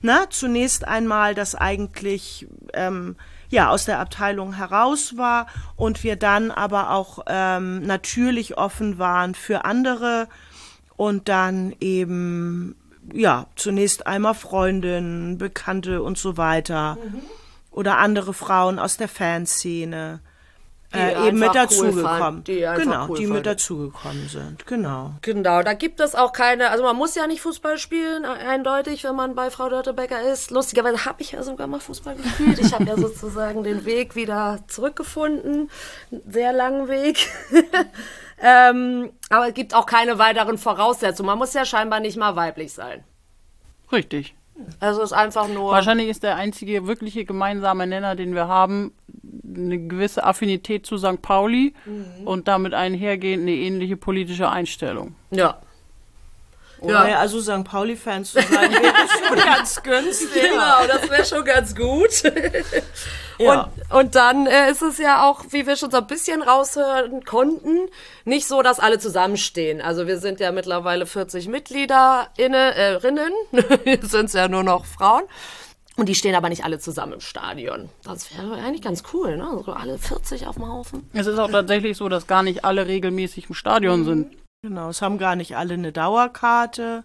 na, zunächst einmal das eigentlich, ähm, ja, aus der Abteilung heraus war und wir dann aber auch ähm, natürlich offen waren für andere und dann eben, ja, zunächst einmal Freundinnen, Bekannte und so weiter. Mhm. Oder andere Frauen aus der Fanszene äh, eben mit dazugekommen. Cool genau, cool die mit dazugekommen sind. Genau. Genau, da gibt es auch keine, also man muss ja nicht Fußball spielen, eindeutig, wenn man bei Frau Dörtebecker ist. Lustigerweise habe ich ja sogar mal Fußball gespielt. Ich habe ja [LAUGHS] sozusagen den Weg wieder zurückgefunden. Sehr langen Weg. [LAUGHS] ähm, aber es gibt auch keine weiteren Voraussetzungen. Man muss ja scheinbar nicht mal weiblich sein. Richtig. Also ist einfach nur. Wahrscheinlich ist der einzige wirkliche gemeinsame Nenner, den wir haben, eine gewisse Affinität zu St. Pauli und damit einhergehend eine ähnliche politische Einstellung. Ja. Ja. ja, also St. Pauli-Fans zu sein, [LAUGHS] wäre schon ganz günstig. Genau, das wäre schon ganz gut. [LAUGHS] Ja. Und, und dann äh, ist es ja auch, wie wir schon so ein bisschen raushören konnten, nicht so, dass alle zusammenstehen. Also wir sind ja mittlerweile 40 Mitgliederinnen, äh, Rinnen. Jetzt sind es ja nur noch Frauen. Und die stehen aber nicht alle zusammen im Stadion. Das wäre eigentlich ganz cool, ne? So alle 40 auf dem Haufen. Es ist auch tatsächlich so, dass gar nicht alle regelmäßig im Stadion sind. Genau, es haben gar nicht alle eine Dauerkarte.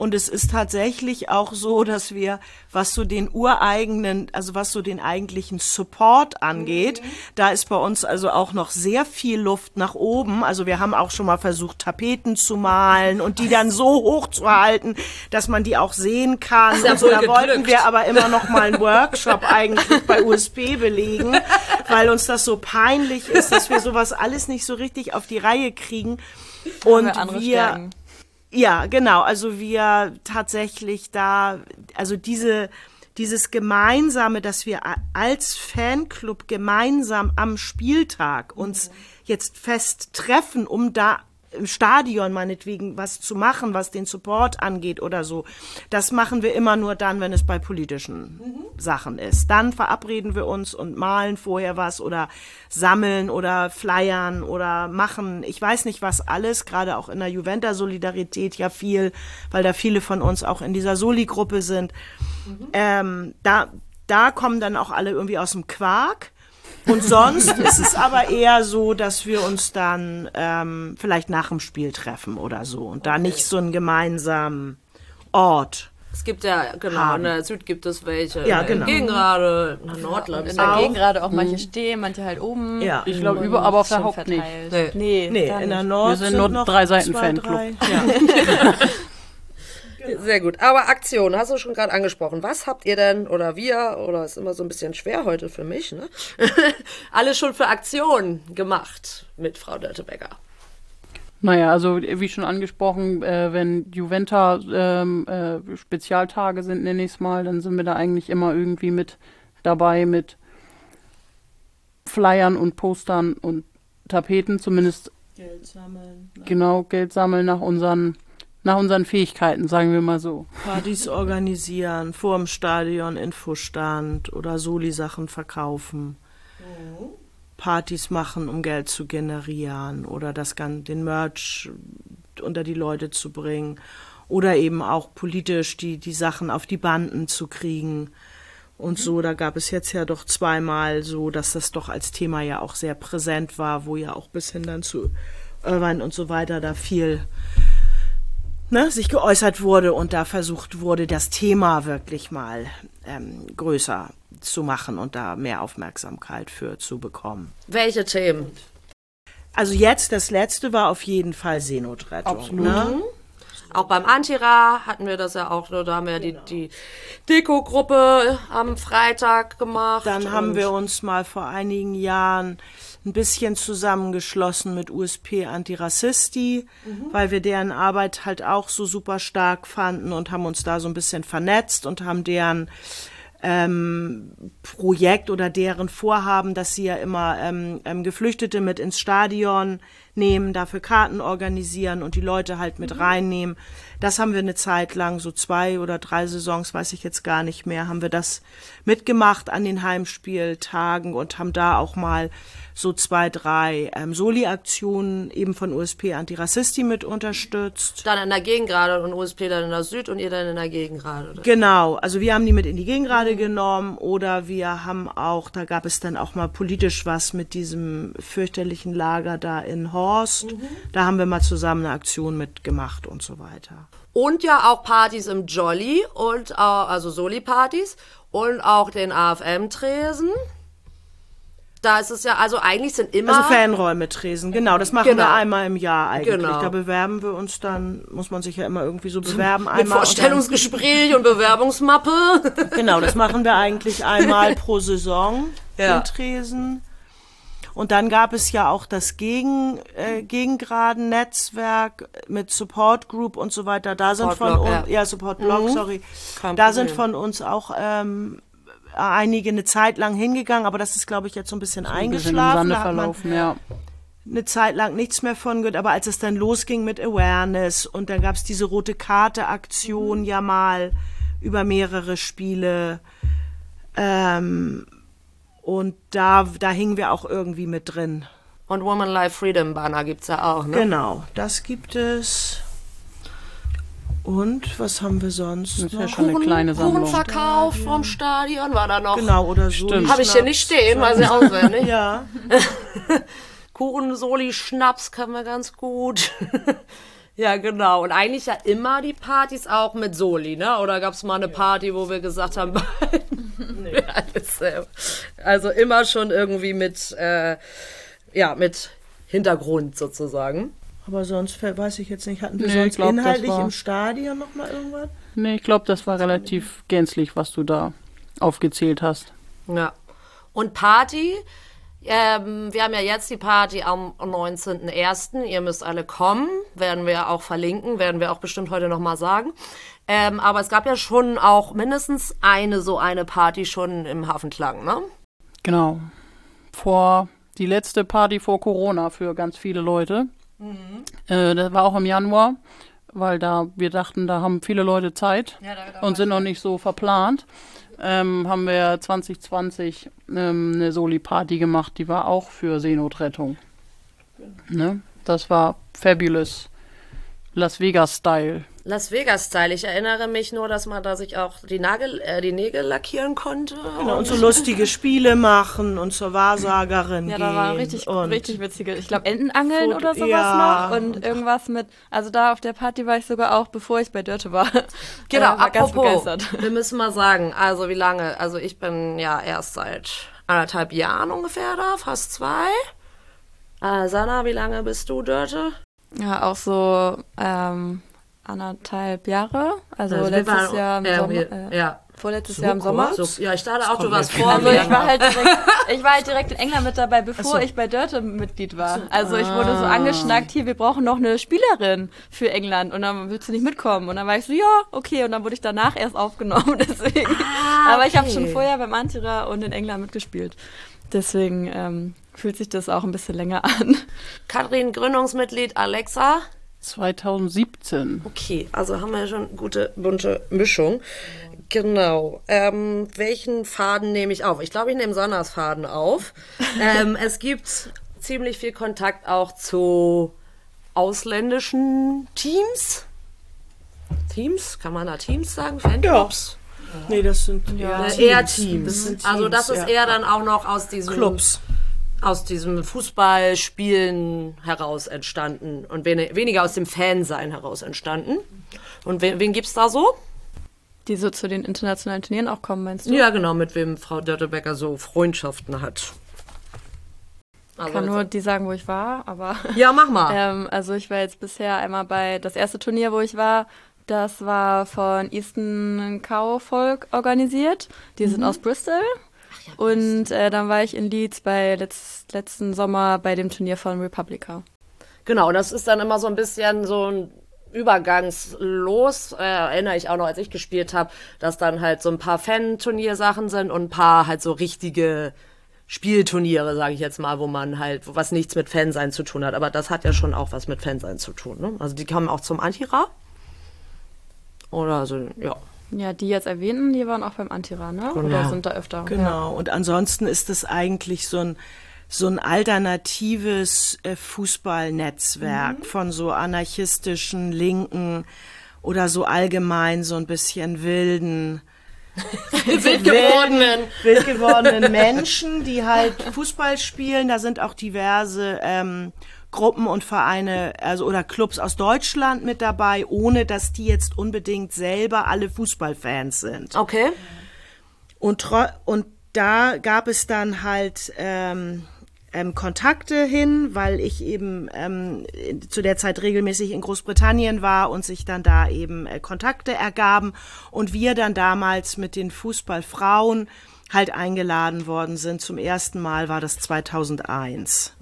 Und es ist tatsächlich auch so, dass wir, was so den ureigenen, also was so den eigentlichen Support angeht, da ist bei uns also auch noch sehr viel Luft nach oben. Also wir haben auch schon mal versucht, Tapeten zu malen und die dann so hoch zu halten, dass man die auch sehen kann. Ist ja und so, wohl da wollten wir aber immer noch mal einen Workshop eigentlich bei USP belegen, weil uns das so peinlich ist, dass wir sowas alles nicht so richtig auf die Reihe kriegen. Und wir, Stärken. Ja, genau. Also wir tatsächlich da, also diese, dieses Gemeinsame, dass wir als Fanclub gemeinsam am Spieltag uns jetzt fest treffen, um da im Stadion meinetwegen was zu machen, was den Support angeht oder so. Das machen wir immer nur dann, wenn es bei politischen Sachen ist. Dann verabreden wir uns und malen vorher was oder sammeln oder flyern oder machen, ich weiß nicht was alles, gerade auch in der Juventa-Solidarität ja viel, weil da viele von uns auch in dieser Soli-Gruppe sind. Ähm, da, da kommen dann auch alle irgendwie aus dem Quark. Und sonst ist es aber eher so, dass wir uns dann ähm, vielleicht nach dem Spiel treffen oder so und da nicht so einen gemeinsamen Ort. Es gibt ja, genau, Haben. in der Süd gibt es welche. Ja, in der genau. Gegengrade, in der Nord, glaub ich, In der gerade auch manche stehen, manche halt oben. Ja. Ich glaube, Und über, aber auf der Haupt nicht. verteilt. Nee. Nee, Nee, in der. Nord Wir sind nur noch drei Seiten Fanclub. drei. [LAUGHS] [LAUGHS] Ja. Sehr gut. Aber Aktion, hast du schon gerade angesprochen. Was habt ihr denn, oder wir, oder ist immer so ein bisschen schwer heute für mich, ne? [LAUGHS] Alles schon für Aktionen gemacht mit Frau Dörtebecker. Naja, also wie schon angesprochen, äh, wenn Juventa ähm, äh, Spezialtage sind, nenne ich es mal, dann sind wir da eigentlich immer irgendwie mit dabei mit Flyern und Postern und Tapeten, zumindest Geld sammeln, ne? genau Geld sammeln nach unseren, nach unseren Fähigkeiten, sagen wir mal so. Partys organisieren, vor dem Stadion Infostand oder Soli-Sachen verkaufen. Partys machen, um Geld zu generieren oder das Gan den Merch unter die Leute zu bringen oder eben auch politisch die, die Sachen auf die Banden zu kriegen. Und so, da gab es jetzt ja doch zweimal so, dass das doch als Thema ja auch sehr präsent war, wo ja auch bis hin dann zu Irvine und so weiter da viel ne, sich geäußert wurde und da versucht wurde, das Thema wirklich mal ähm, größer zu machen und da mehr Aufmerksamkeit für zu bekommen. Welche Themen? Also jetzt, das letzte war auf jeden Fall Seenotrettung. Absolut. Ne? Auch beim Antira hatten wir das ja auch, da haben wir ja die, die Deko-Gruppe am Freitag gemacht. Dann haben wir uns mal vor einigen Jahren ein bisschen zusammengeschlossen mit USP Antirassisti, weil wir deren Arbeit halt auch so super stark fanden und haben uns da so ein bisschen vernetzt und haben deren ähm, Projekt oder deren Vorhaben, dass sie ja immer ähm, ähm, Geflüchtete mit ins Stadion nehmen, dafür Karten organisieren und die Leute halt mit reinnehmen. Das haben wir eine Zeit lang, so zwei oder drei Saisons, weiß ich jetzt gar nicht mehr, haben wir das mitgemacht an den Heimspieltagen und haben da auch mal so zwei, drei ähm, Soli-Aktionen eben von USP Antirassisti mit unterstützt. Dann in der Gegengrade und USP dann in der Süd und ihr dann in der Gegengrade. oder? Genau, also wir haben die mit in die Gegengrade genommen oder wir haben auch, da gab es dann auch mal politisch was mit diesem fürchterlichen Lager da in Horst. Da haben wir mal zusammen eine Aktion mitgemacht und so weiter. Und ja auch Partys im Jolly und auch, also Soli-Partys und auch den AFM-Tresen. Da ist es ja, also eigentlich sind immer. Also Fanräume Tresen, genau, das machen Genau. wir einmal im Jahr eigentlich. Genau. Da bewerben wir uns dann, muss man sich ja immer irgendwie so bewerben mit einmal. und dann- Vorstellungsgespräch und Bewerbungsmappe. [LAUGHS] Genau, das machen wir eigentlich einmal [LAUGHS] pro Saison, Ja. den Tresen. Und dann gab es ja auch das Gegen, äh, Gegengraden-Netzwerk mit Support Group und so weiter. Da sind von uns, ja. ja, Support Blog, sorry. Kein Da Problem. sind von uns auch ähm, einige eine Zeit lang hingegangen, aber das ist, glaube ich, jetzt so ein bisschen Ein bisschen im eingeschlafen. Man verlaufen, ja. eine Zeit lang nichts mehr von gehört, aber als es dann losging mit Awareness und dann gab es diese rote Karte-Aktion ja mal über mehrere Spiele. Ähm, und da, da hingen wir auch irgendwie mit drin. Und Woman Life Freedom Banner gibt's ja auch, ne? Genau, das gibt es. Und was haben wir sonst? Das ist ja noch? schon eine kleine Sammlung. Kuchenverkauf vom Stadion war da noch. Genau, oder so. Habe ich hier nicht stehen, weiß ich auswendig. Ja, [LAUGHS] Kuchen, Soli, Schnaps können wir ganz gut. [LAUGHS] ja, genau. Und eigentlich ja immer die Partys auch mit Soli, ne? Oder gab es mal eine Party, wo wir gesagt haben, [LAUGHS] nee. alles, also immer schon irgendwie mit, äh, ja, mit Hintergrund sozusagen. aber sonst weiß ich jetzt nicht. Hatten wir Nee, sonst glaub, inhaltlich war- im Stadion noch mal irgendwas? Nee, ich glaube, das war relativ gänzlich, was du da aufgezählt hast. Ja. Und Party, ähm, wir haben ja jetzt die Party am 19.01. Ihr müsst alle kommen, werden wir auch verlinken, werden wir auch bestimmt heute nochmal sagen. Ähm, aber es gab ja schon auch mindestens eine so eine Party schon im Hafenklang, ne? Genau. Vor die letzte Party vor Corona für ganz viele Leute. Äh, das war auch im Januar, weil da wir dachten, da haben viele Leute Zeit und sind noch nicht so verplant. Ähm, haben wir 2020 ähm, eine Soli-Party gemacht, die war auch für Seenotrettung. Ne? Das war fabulous. Las Vegas-Style. Las Vegas-Style. Ich erinnere mich nur, dass man da sich auch die, Nagel, äh, die Nägel lackieren konnte. Genau, und so lustige Spiele machen und zur Wahrsagerin Ja, gehen. da war richtig, und richtig witzige. Ich glaube, Entenangeln Foto- oder sowas ja. noch. Und irgendwas mit. Also da auf der Party war ich sogar auch, bevor ich bei Dörte war. [LAUGHS] Genau, Äh, war ganz apropos, begeistert. wir müssen mal sagen, also wie lange, also ich bin ja erst seit anderthalb Jahren ungefähr da, fast zwei. Äh, Sanna, wie lange bist du Dörte? Ja, auch so ähm, anderthalb Jahre. Also, wir letztes waren- Jahr im äh, Sommer. wir- Äh, ja. Vorletztes Jahr im Sommer. So, ja, ich dachte auch, du warst vor Also ich war halt direkt, [LAUGHS] ich war halt direkt in England mit dabei, bevor ich bei Dörte Mitglied war. Also ich wurde so angeschnackt, hier, wir brauchen noch eine Spielerin für England und dann willst du nicht mitkommen. Und dann war ich so, ja, okay. Und dann wurde ich danach erst aufgenommen. [LAUGHS] Deswegen. Aber ich habe okay. schon vorher beim Antira und in England mitgespielt. Deswegen ähm, fühlt sich das auch ein bisschen länger an. Katrin, Gründungsmitglied, Alexa. 2017. Okay, also haben wir schon eine gute, bunte Mischung. Genau. Ähm, welchen Faden nehme ich auf? Ich glaube, ich nehme Sonners Faden auf. [LAUGHS] ähm, es gibt ziemlich viel Kontakt auch zu ausländischen Teams. Teams? Kann man da Teams sagen? Fanclubs? Nee, das sind Ja. eher Äh, eher Teams. Teams. Das sind also Teams, das ist ja. eher dann auch noch aus diesem Clubs. Aus diesem Fußballspielen heraus entstanden und wen, weniger aus dem Fansein heraus entstanden. Und wen, wen gibt's da so? Die so zu den internationalen Turnieren auch kommen, meinst du? Ja, genau, mit wem Frau Dörtebecker so Freundschaften hat. Ich Also kann nur die sagen, wo ich war, aber. [LAUGHS] ja, mach mal. Ähm, also ich war jetzt bisher einmal bei das erste Turnier, wo ich war. Das war von Easton Cow Folk organisiert. Die sind aus Bristol. Und äh, dann war ich in Leeds bei letz letzten Sommer bei dem Turnier von Republica. Genau, das ist dann immer so ein bisschen so ein übergangslos, äh, erinnere ich auch noch, als ich gespielt habe, dass dann halt so ein paar Fan-Turniersachen sind und ein paar halt so richtige Spielturniere, sage ich jetzt mal, wo man halt, was nichts mit Fansein zu tun hat. Aber das hat ja schon auch was mit Fansein zu tun. Ne? Also die kommen auch zum Antira. Oder so, ja. Ja, die jetzt erwähnten, die waren auch beim Antira, ne? Genau. Oder sind da öfter? Genau. Und ansonsten ist es eigentlich so ein so ein alternatives äh, Fußballnetzwerk von so anarchistischen Linken oder so allgemein so ein bisschen wilden [LAUGHS] Wild gewordenen. wild gewordenen [LAUGHS] Menschen, die halt Fußball spielen. Da sind auch diverse ähm, Gruppen und Vereine, also oder Clubs aus Deutschland mit dabei, ohne dass die jetzt unbedingt selber alle Fußballfans sind. Okay. Und, und da gab es dann halt ähm, ähm, Kontakte hin, weil ich eben ähm, zu der Zeit regelmäßig in Großbritannien war und sich dann da eben äh, Kontakte ergaben und wir dann damals mit den Fußballfrauen halt eingeladen worden sind. Zum ersten Mal war das 2001.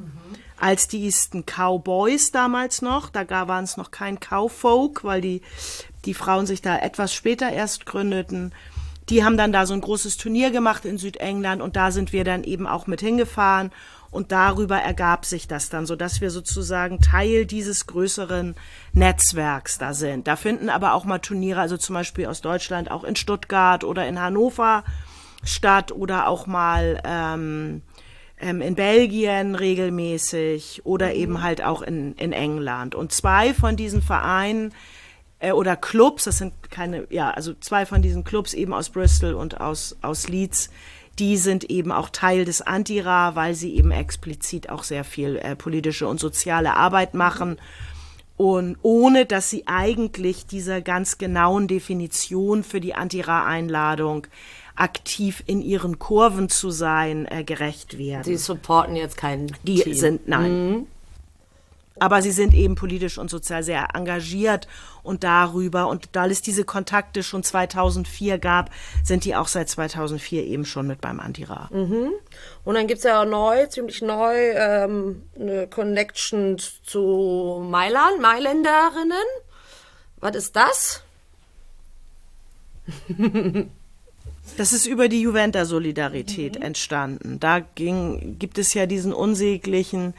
Als die Easton Cowboys damals noch, da waren es noch kein Cowfolk, weil die, die Frauen sich da etwas später erst gründeten Die haben dann da so ein großes Turnier gemacht in Südengland und da sind wir dann eben auch mit hingefahren und darüber ergab sich das dann, so dass wir sozusagen Teil dieses größeren Netzwerks da sind. Da finden aber auch mal Turniere, also zum Beispiel aus Deutschland, auch in Stuttgart oder in Hannover statt oder auch mal ähm, ähm, in Belgien regelmäßig oder eben halt auch in, in England. Und zwei von diesen Vereinen äh, oder Clubs, das sind keine, ja, also zwei von diesen Clubs eben aus Bristol und aus, aus Leeds, die sind eben auch Teil des Antira, weil sie eben explizit auch sehr viel äh, politische und soziale Arbeit machen. Und ohne dass sie eigentlich dieser ganz genauen Definition für die Antira-Einladung aktiv in ihren Kurven zu sein, äh, gerecht werden. Sie supporten jetzt keinen. Die Team. sind, nein. Mhm. Aber sie sind eben politisch und sozial sehr engagiert und darüber, und da es diese Kontakte schon 2004 gab, sind die auch seit 2004 eben schon mit beim Antira. Mhm. Und dann gibt es ja auch neu, ziemlich neu, ähm, eine Connection zu Mailand, Mailänderinnen. Was ist das? [LAUGHS] Das ist über die Juventa-Solidarität mhm. entstanden. Da ging, gibt es ja diesen unsäglichen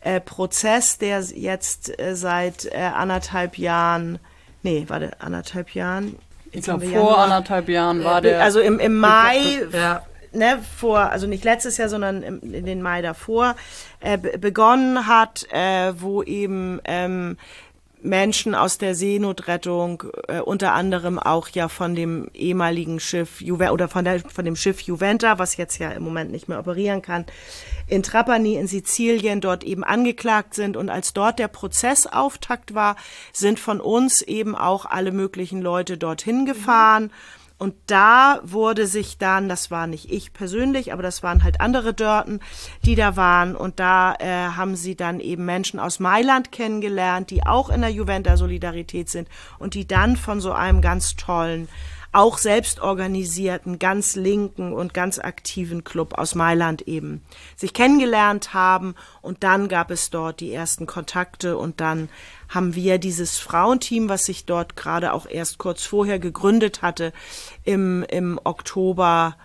äh, Prozess, der jetzt äh, seit äh, anderthalb Jahren, nee, warte, anderthalb Jahren. Ich glaube, vor Januar, anderthalb Jahren war der. Also im, im Mai, ja. ne, vor, also nicht letztes Jahr, sondern im, in den Mai davor, äh, begonnen hat, äh, wo eben ähm, Menschen aus der Seenotrettung, äh, unter anderem auch ja von dem ehemaligen Schiff Juve oder von, der, von dem Schiff Juventa, was jetzt ja im Moment nicht mehr operieren kann, in Trapani in Sizilien dort eben angeklagt sind. Und als dort der Prozessauftakt war, sind von uns eben auch alle möglichen Leute dorthin gefahren. Mhm und da wurde sich dann, das war nicht ich persönlich, aber das waren halt andere Dörten, die da waren. Und da äh, haben sie dann eben Menschen aus Mailand kennengelernt, die auch in der Juventa Solidarität sind und die dann von so einem ganz tollen auch selbst organisierten, ganz linken und ganz aktiven Club aus Mailand eben sich kennengelernt haben und dann gab es dort die ersten Kontakte und dann haben wir dieses Frauenteam, was sich dort gerade auch erst kurz vorher gegründet hatte, im, im Oktober,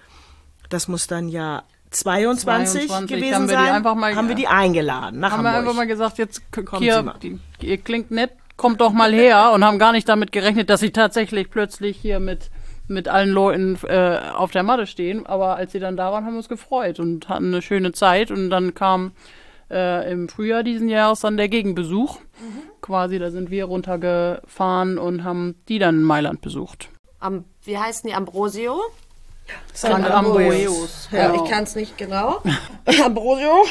das muss dann ja 22, 22 gewesen haben sein, einfach mal, haben wir die eingeladen nach haben Hamburg. wir einfach mal gesagt, jetzt hier, die, ihr klingt nett, kommt doch mal her und haben gar nicht damit gerechnet, dass sie tatsächlich plötzlich hier mit mit allen Leuten äh, auf der Matte stehen. Aber als sie dann da waren, haben wir uns gefreut und hatten eine schöne Zeit. Und dann kam äh, im Frühjahr diesen Jahres dann der Gegenbesuch. Mhm. Quasi, da sind wir runtergefahren und haben die dann in Mailand besucht. Am, wie heißen die? Ambrosio? St. Ambrosius. Ja, ich kann es nicht genau. [LAUGHS] [LAUGHS] Ambrosio.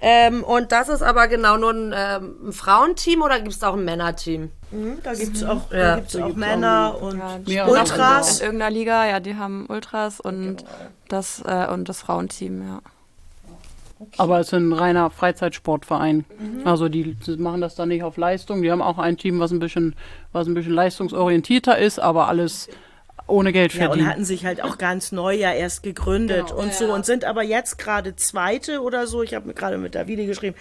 Ähm, und das ist aber genau nur ein, ähm, ein Frauenteam oder gibt es auch ein Männerteam? Mhm, da gibt es auch, ja. gibt's auch Männer auch und ja, Ultras. In, in, irgendeiner Liga, ja, die haben Ultras und, genau. das, äh, und das Frauenteam, ja. Okay. Aber es ist ein reiner Freizeitsportverein. Mhm. Also die machen das dann nicht auf Leistung. Die haben auch ein Team, was ein bisschen, was ein bisschen leistungsorientierter ist, aber alles ohne Geld verdienen. Ja, und hatten sich halt auch ganz neu ja erst gegründet genau. und ja, so und sind aber jetzt gerade Zweite oder so. Ich habe mir gerade mit Davide geschrieben.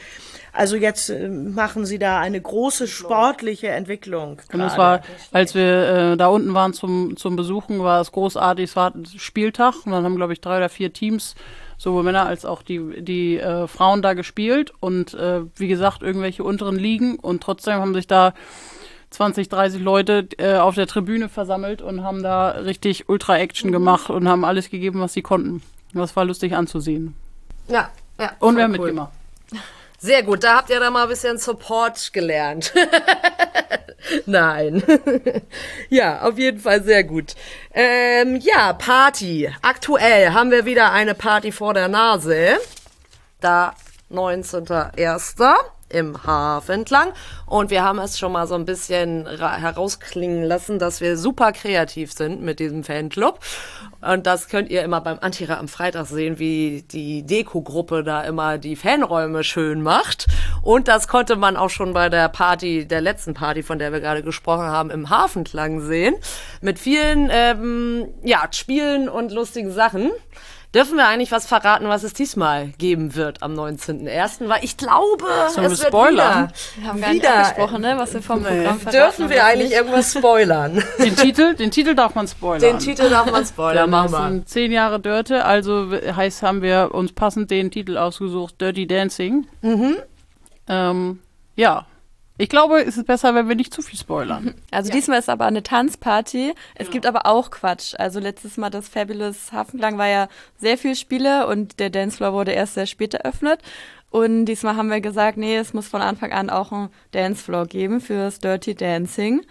Also jetzt äh, machen sie da eine große sportliche Entwicklung. Und es war, als wir äh, da unten waren zum, zum Besuchen, war es großartig. Es war Spieltag und dann haben, glaube ich, drei oder vier Teams sowohl Männer als auch die, die äh, Frauen da gespielt und äh, wie gesagt, irgendwelche unteren Ligen und trotzdem haben sich da 20, 30 Leute äh, auf der Tribüne versammelt und haben da richtig Ultra-Action gemacht und haben alles gegeben, was sie konnten. Das war lustig anzusehen. Ja, ja. Und wir haben cool. mitgemacht. Sehr gut, da habt ihr dann mal ein bisschen Support gelernt. [LAUGHS] Nein. [LAUGHS] ja, auf jeden Fall sehr gut. Ähm, ja, Party. Aktuell haben wir wieder eine Party vor der Nase. Da 19.01 im Hafen entlang. Und wir haben es schon mal so ein bisschen herausklingen lassen, dass wir super kreativ sind mit diesem Fanclub. Und das könnt ihr immer beim Antira am Freitag sehen, wie die Deko-Gruppe da immer die Fanräume schön macht. Und das konnte man auch schon bei der Party, der letzten Party, von der wir gerade gesprochen haben, im Hafenklang sehen. Mit vielen, ähm, ja, Spielen und lustigen Sachen. Dürfen wir eigentlich was verraten, was es diesmal geben wird am 19.01.? Weil ich glaube, Sollen es wir wird spoilern? wieder. Wir haben gar nicht wieder. abgesprochen, ne, was wir vom Programm verraten. Dürfen wir eigentlich irgendwas spoilern? [LAUGHS] Den Titel, den Titel darf man spoilern. Den Titel darf man [LAUGHS] spoilern, machen wir. sind zehn Jahre Dörte, also heißt, haben wir uns passend den Titel ausgesucht, Dirty Dancing. Mhm. Ähm, ja. Ich glaube, es ist besser, wenn wir nicht zu viel spoilern. [LAUGHS] Also diesmal ist aber eine Tanzparty. Es gibt aber auch Quatsch. Also letztes Mal das Fabulous Hafenklang war ja sehr viel Spiele und der Dancefloor wurde erst sehr spät eröffnet. Und diesmal haben wir gesagt, nee, es muss von Anfang an auch ein Dancefloor geben fürs Dirty Dancing.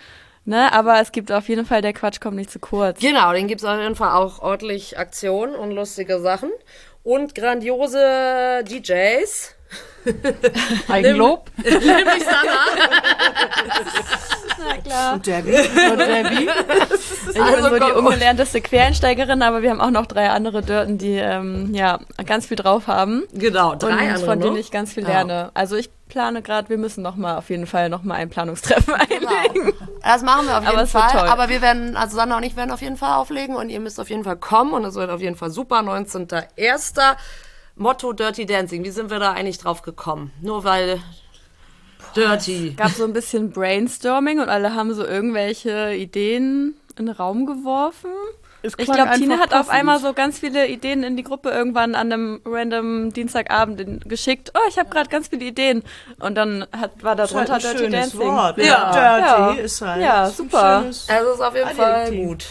Ne, aber es gibt auf jeden Fall, der Quatsch kommt nicht zu kurz. Genau, den gibt es auf jeden Fall auch ordentlich Aktionen und lustige Sachen. Und grandiose DJs. Eigenlob. Nämlich Sanna. Na klar. Und der Und Debbie. Ich bin Also so die ungelernteste Quereinsteigerin, aber wir haben auch noch drei andere Dörten, die ähm, ja ganz viel drauf haben. Genau, drei und andere von denen noch. ich ganz viel Ja. lerne. Also ich plane gerade, wir müssen noch mal auf jeden Fall noch mal ein Planungstreffen einlegen. Genau. Das machen wir auf Aber jeden Fall. toll. Aber wir werden, also Sandra und ich werden auf jeden Fall auflegen und ihr müsst auf jeden Fall kommen und es wird auf jeden Fall super. 19.01. Motto Dirty Dancing. Wie sind wir da eigentlich drauf gekommen? Nur weil Dirty. gab so ein bisschen Brainstorming und alle haben so irgendwelche Ideen in den Raum geworfen. Es Ich glaube, einfach hat auf einmal so ganz viele Ideen in die Gruppe irgendwann an einem random Dienstagabend geschickt. Oh, ich habe gerade ganz viele Ideen. Und dann hat, war da ist halt ein Dirty schönes Dancing. Wort. Ja. Dirty Ja. ist halt Ja, ein super. schönes- Also ist auf jeden Fall gut.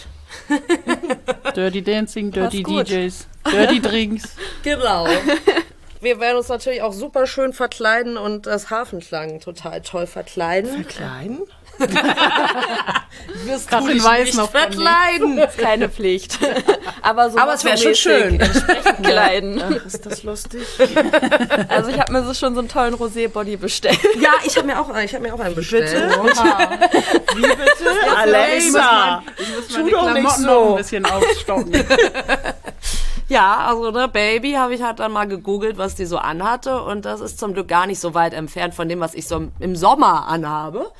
[LAUGHS] Dirty Dancing, Dirty. DJs, Dirty [LAUGHS] Drinks. Genau. [LAUGHS] Wir werden uns natürlich auch super schön verkleiden und das Hafenklang total toll verkleiden. Klein. [LAUGHS] Wirst Katrin weiß noch von nichts. verkleiden. Ist [LAUGHS] keine Pflicht. Aber so Aber es wäre schon schön. Entsprechend [LAUGHS] kleiden. Ach, ist das lustig? Also ich habe mir so schon so einen tollen Rosé-Body bestellt. Ja, ich habe mir auch, ich habe mir auch einen bestellt. Wie bitte? Alexa. Müssen Tu wir die doch nicht Klamotten so. noch ein bisschen aufstocken. Ja, also ne, Baby habe ich halt dann mal gegoogelt, was die so anhatte und das ist zum Glück gar nicht so weit entfernt von dem, was ich so im Sommer anhabe.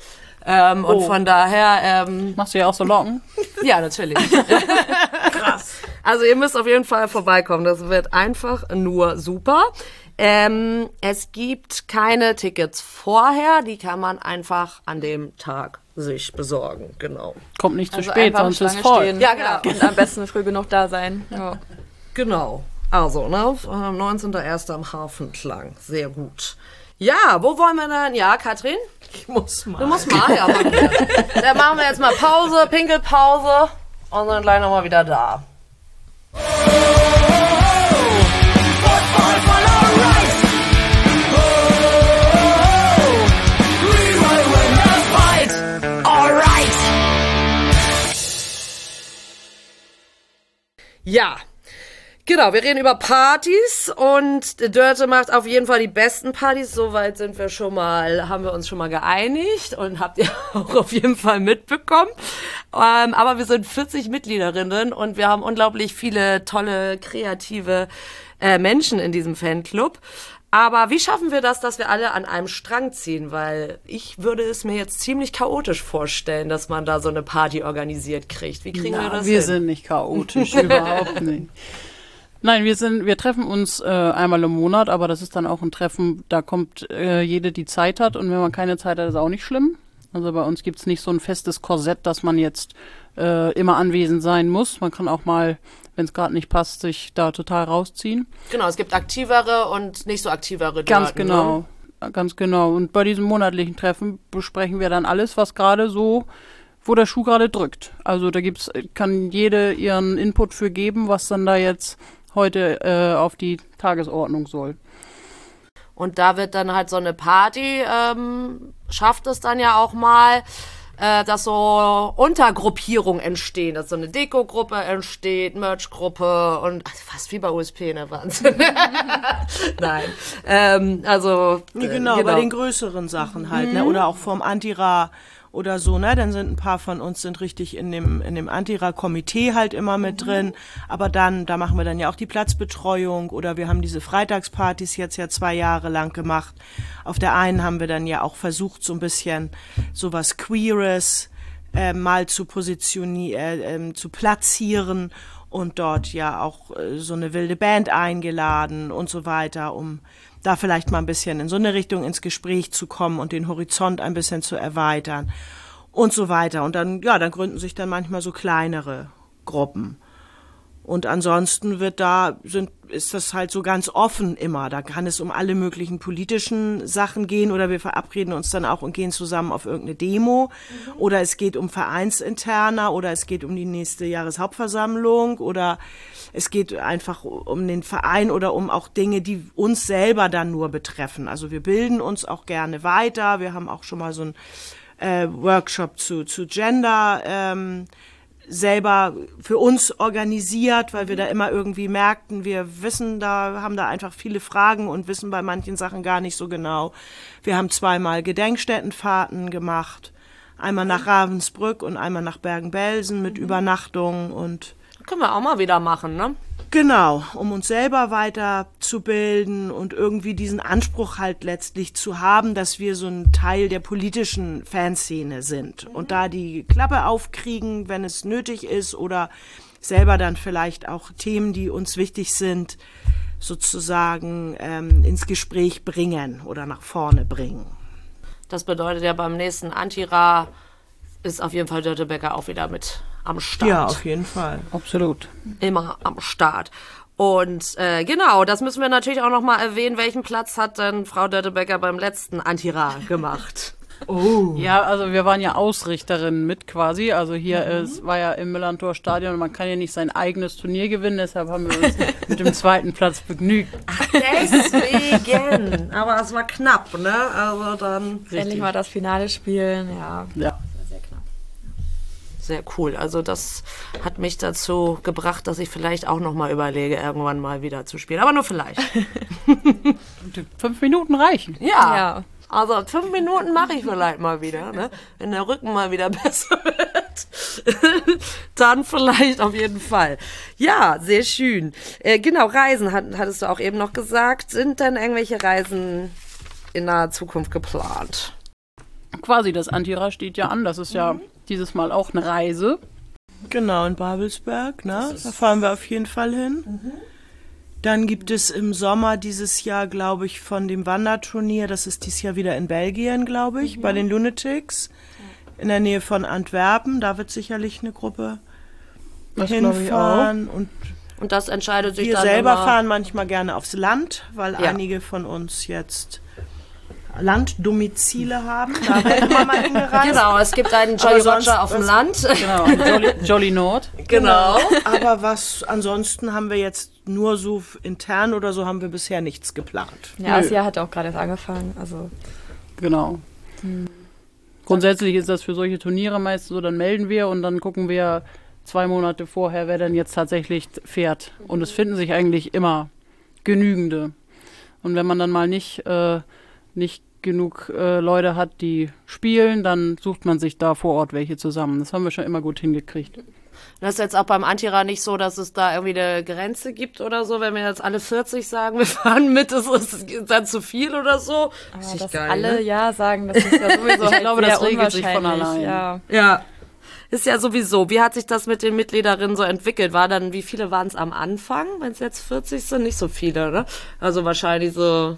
Ähm, Und von daher, ähm, Machst du ja auch so Locken? [LAUGHS] ja, natürlich. Krass. Also ihr müsst auf jeden Fall vorbeikommen. Das wird einfach nur super. Ähm, es gibt keine Tickets vorher, die kann man einfach an dem Tag sich besorgen. Genau. Kommt nicht zu Also spät, sonst ist voll. stehen. Ja, genau. Und am besten früh genug da sein. Ja. Genau. Also, ne, am 19.01. am Hafenklang. Sehr gut. Ja, wo wollen wir denn? Ja, Katrin? Ich muss mal. Du musst mal, ja. Dann machen wir jetzt mal Pause, Pinkelpause und sind gleich nochmal wieder da. Ja, genau, wir reden über Partys und Dörte macht auf jeden Fall die besten Partys. Soweit sind wir schon mal, haben wir uns schon mal geeinigt und habt ihr [LAUGHS] auch auf jeden Fall mitbekommen. Ähm, aber wir sind 40 Mitgliederinnen und wir haben unglaublich viele tolle, kreative äh, Menschen in diesem Fanclub. Aber wie schaffen wir das, dass wir alle an einem Strang ziehen? Weil ich würde es mir jetzt ziemlich chaotisch vorstellen, dass man da so eine Party organisiert kriegt. Wie kriegen wir Na, das wir hin? sind nicht chaotisch, [LAUGHS] überhaupt nicht. Nein, wir sind, wir treffen uns äh, einmal im Monat, aber das ist dann auch ein Treffen, da kommt äh, jede, die Zeit hat und wenn man keine Zeit hat, ist auch nicht schlimm. Also bei uns gibt's nicht so ein festes Korsett, dass man jetzt äh, immer anwesend sein muss. Man kann auch mal, wenn es gerade nicht passt, sich da total rausziehen. Genau, es gibt aktivere und nicht so aktivere Ganz Daten, genau. Ne? Ganz genau. Und bei diesem monatlichen Treffen besprechen wir dann alles, was gerade so, wo der Schuh gerade drückt. Also da gibt's, kann jede ihren Input für geben, was dann da jetzt heute äh, auf die Tagesordnung soll. Und da wird dann halt so eine Party, ähm, schafft es dann ja auch mal, äh, dass so Untergruppierungen entstehen, dass so eine Deko-Gruppe entsteht, Merch-Gruppe und also fast wie bei USP, ne Wahnsinn. [LAUGHS] Nein, ähm, also äh, genau, bei den größeren Sachen halt, ne? Oder auch vom Antira oder so, ne? Dann sind ein paar von uns sind richtig in dem, in dem Antira-Komitee halt immer mit drin. Aber dann, da machen wir dann ja auch die Platzbetreuung oder wir haben diese Freitagspartys jetzt ja zwei Jahre lang gemacht. Auf der einen haben wir dann ja auch versucht, so ein bisschen sowas Queeres äh, mal zu positionieren, äh, ähm, zu platzieren. und dort ja auch äh, so eine wilde Band eingeladen und so weiter, um da vielleicht mal ein bisschen in so eine Richtung ins Gespräch zu kommen und den Horizont ein bisschen zu erweitern und so weiter. Und dann, ja, dann gründen sich dann manchmal so kleinere Gruppen. Und ansonsten wird da, sind, ist das halt so ganz offen immer. Da kann es um alle möglichen politischen Sachen gehen oder wir verabreden uns dann auch und gehen zusammen auf irgendeine Demo. Mhm. Oder es geht um Vereinsinterner oder es geht um die nächste Jahreshauptversammlung oder es geht einfach um den Verein oder um auch Dinge, die uns selber dann nur betreffen. Also wir bilden uns auch gerne weiter. Wir haben auch schon mal so ein äh, Workshop zu, zu Gender. Ähm, selber für uns organisiert, weil wir da immer irgendwie merkten, wir wissen da, haben da einfach viele Fragen und wissen bei manchen Sachen gar nicht so genau. Wir haben zweimal Gedenkstättenfahrten gemacht, einmal nach Ravensbrück und einmal nach Bergen-Belsen mit mhm. Übernachtungen und können wir auch mal wieder machen, ne? Genau, um uns selber weiterzubilden und irgendwie diesen Anspruch halt letztlich zu haben, dass wir so ein Teil der politischen Fanszene sind und da die Klappe aufkriegen, wenn es nötig ist oder selber dann vielleicht auch Themen, die uns wichtig sind, sozusagen ähm, ins Gespräch bringen oder nach vorne bringen. Das bedeutet ja beim nächsten Antira ist auf jeden Fall Dörte Becker auch wieder mit am Start. Ja, auf jeden Fall. Absolut. Immer am Start. Und äh, genau, das müssen wir natürlich auch nochmal erwähnen. Welchen Platz hat denn Frau Dörtebecker beim letzten Antira gemacht? [LAUGHS] Oh. Ja, also wir waren ja Ausrichterin mit quasi. Also hier mhm. ist, war ja im Millantor Stadion und man kann ja nicht sein eigenes Turnier gewinnen, deshalb haben wir uns [LAUGHS] mit dem zweiten Platz begnügt. Ach, deswegen. Aber es war knapp, ne? Also dann. Richtig. Endlich mal das Finale spielen, ja. Ja sehr cool. Also das hat mich dazu gebracht, dass ich vielleicht auch noch mal überlege, irgendwann mal wieder zu spielen. Aber nur vielleicht. [LAUGHS] fünf Minuten reichen. Ja. ja. Also fünf Minuten mache ich vielleicht mal wieder, ne? wenn der Rücken mal wieder [LAUGHS] besser wird. [LAUGHS] Dann vielleicht auf jeden Fall. Ja, sehr schön. Äh, genau, Reisen hat, hattest du auch eben noch gesagt. Sind denn irgendwelche Reisen in naher Zukunft geplant? Quasi, das Antira steht ja an. Das ist ja mhm dieses Mal auch eine Reise. Genau, in Babelsberg, ne? Da fahren wir auf jeden Fall hin. Mhm. Dann gibt es im Sommer dieses Jahr, glaube ich, von dem Wanderturnier, das ist dieses Jahr wieder in Belgien, glaube ich, mhm. bei den Lunatics, in der Nähe von Antwerpen. Da wird sicherlich eine Gruppe das hinfahren. Und, und das entscheidet sich wir dann. Wir selber immer. fahren manchmal gerne aufs Land, weil ja. einige von uns jetzt Landdomizile haben. Da werden wir mal hingereist. Genau, es gibt einen Jolly Roger auf dem Land. Genau, [LAUGHS] Jolly, Jolly Nord. Genau. genau. Aber was ansonsten haben wir jetzt nur so intern oder so haben wir bisher nichts geplant. Ja, das Jahr hat auch gerade erst angefangen. Also. Genau. Hm. Grundsätzlich ist das für solche Turniere meistens so, dann melden wir und dann gucken wir zwei Monate vorher, wer denn jetzt tatsächlich fährt. Und es finden sich eigentlich immer genügende. Und wenn man dann mal nicht, äh, nicht genug äh, Leute hat, die spielen, dann sucht man sich da vor Ort welche zusammen. Das haben wir schon immer gut hingekriegt. Das ist jetzt auch beim Antira nicht so, dass es da irgendwie eine Grenze gibt oder so, wenn wir jetzt alle 40 sagen, [LAUGHS] wir fahren mit, ist es dann zu viel oder so. Aber das dass geil, alle ne? ja sagen, das ist ja sowieso [LAUGHS] Ich halt glaube, das regelt sich von allein. Ja. ja. Ist ja sowieso. Wie hat sich das mit den Mitgliederinnen so entwickelt? War dann, wie viele waren es am Anfang? Wenn es jetzt 40 sind, nicht so viele, ne? Also wahrscheinlich so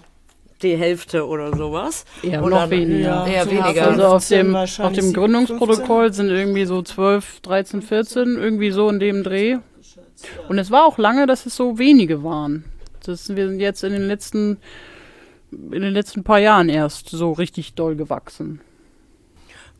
die Hälfte oder sowas. Ja, oder noch weniger. Eher weniger. Also auf dem, auf dem Gründungsprotokoll sind irgendwie so 12, 13, 14, irgendwie so in dem Dreh. Und es war auch lange, dass es so wenige waren. Das, wir sind jetzt in den letzten, in den letzten paar Jahren erst so richtig doll gewachsen.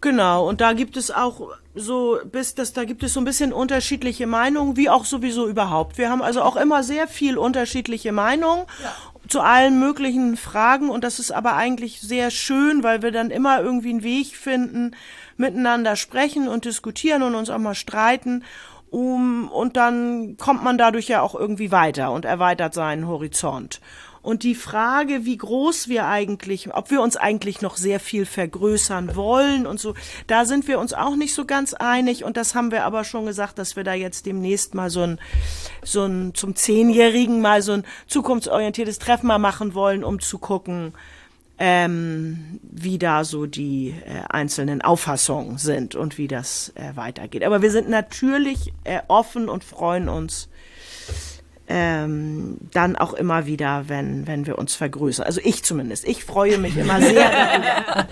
Genau, und da gibt es auch so, bis das, da gibt es so ein bisschen unterschiedliche Meinungen, wie auch sowieso überhaupt. Wir haben also auch immer sehr viel unterschiedliche Meinungen. Ja zu allen möglichen Fragen und das ist aber eigentlich sehr schön, weil wir dann immer irgendwie einen Weg finden, miteinander sprechen und diskutieren und uns auch mal streiten. Um, und dann kommt man dadurch ja auch irgendwie weiter und erweitert seinen Horizont. Und die Frage, wie groß wir eigentlich, ob wir uns eigentlich noch sehr viel vergrößern wollen und so, da sind wir uns auch nicht so ganz einig. Und das haben wir aber schon gesagt, dass wir da jetzt demnächst mal so ein, so ein, zum Zehnjährigen mal so ein zukunftsorientiertes Treffen mal machen wollen, um zu gucken, ähm, wie da so die äh, einzelnen Auffassungen sind und wie das äh, weitergeht. Aber wir sind natürlich äh, offen und freuen uns ähm, dann auch immer wieder, wenn, wenn wir uns vergrößern. Also ich zumindest. Ich freue mich immer sehr [LAUGHS] darüber.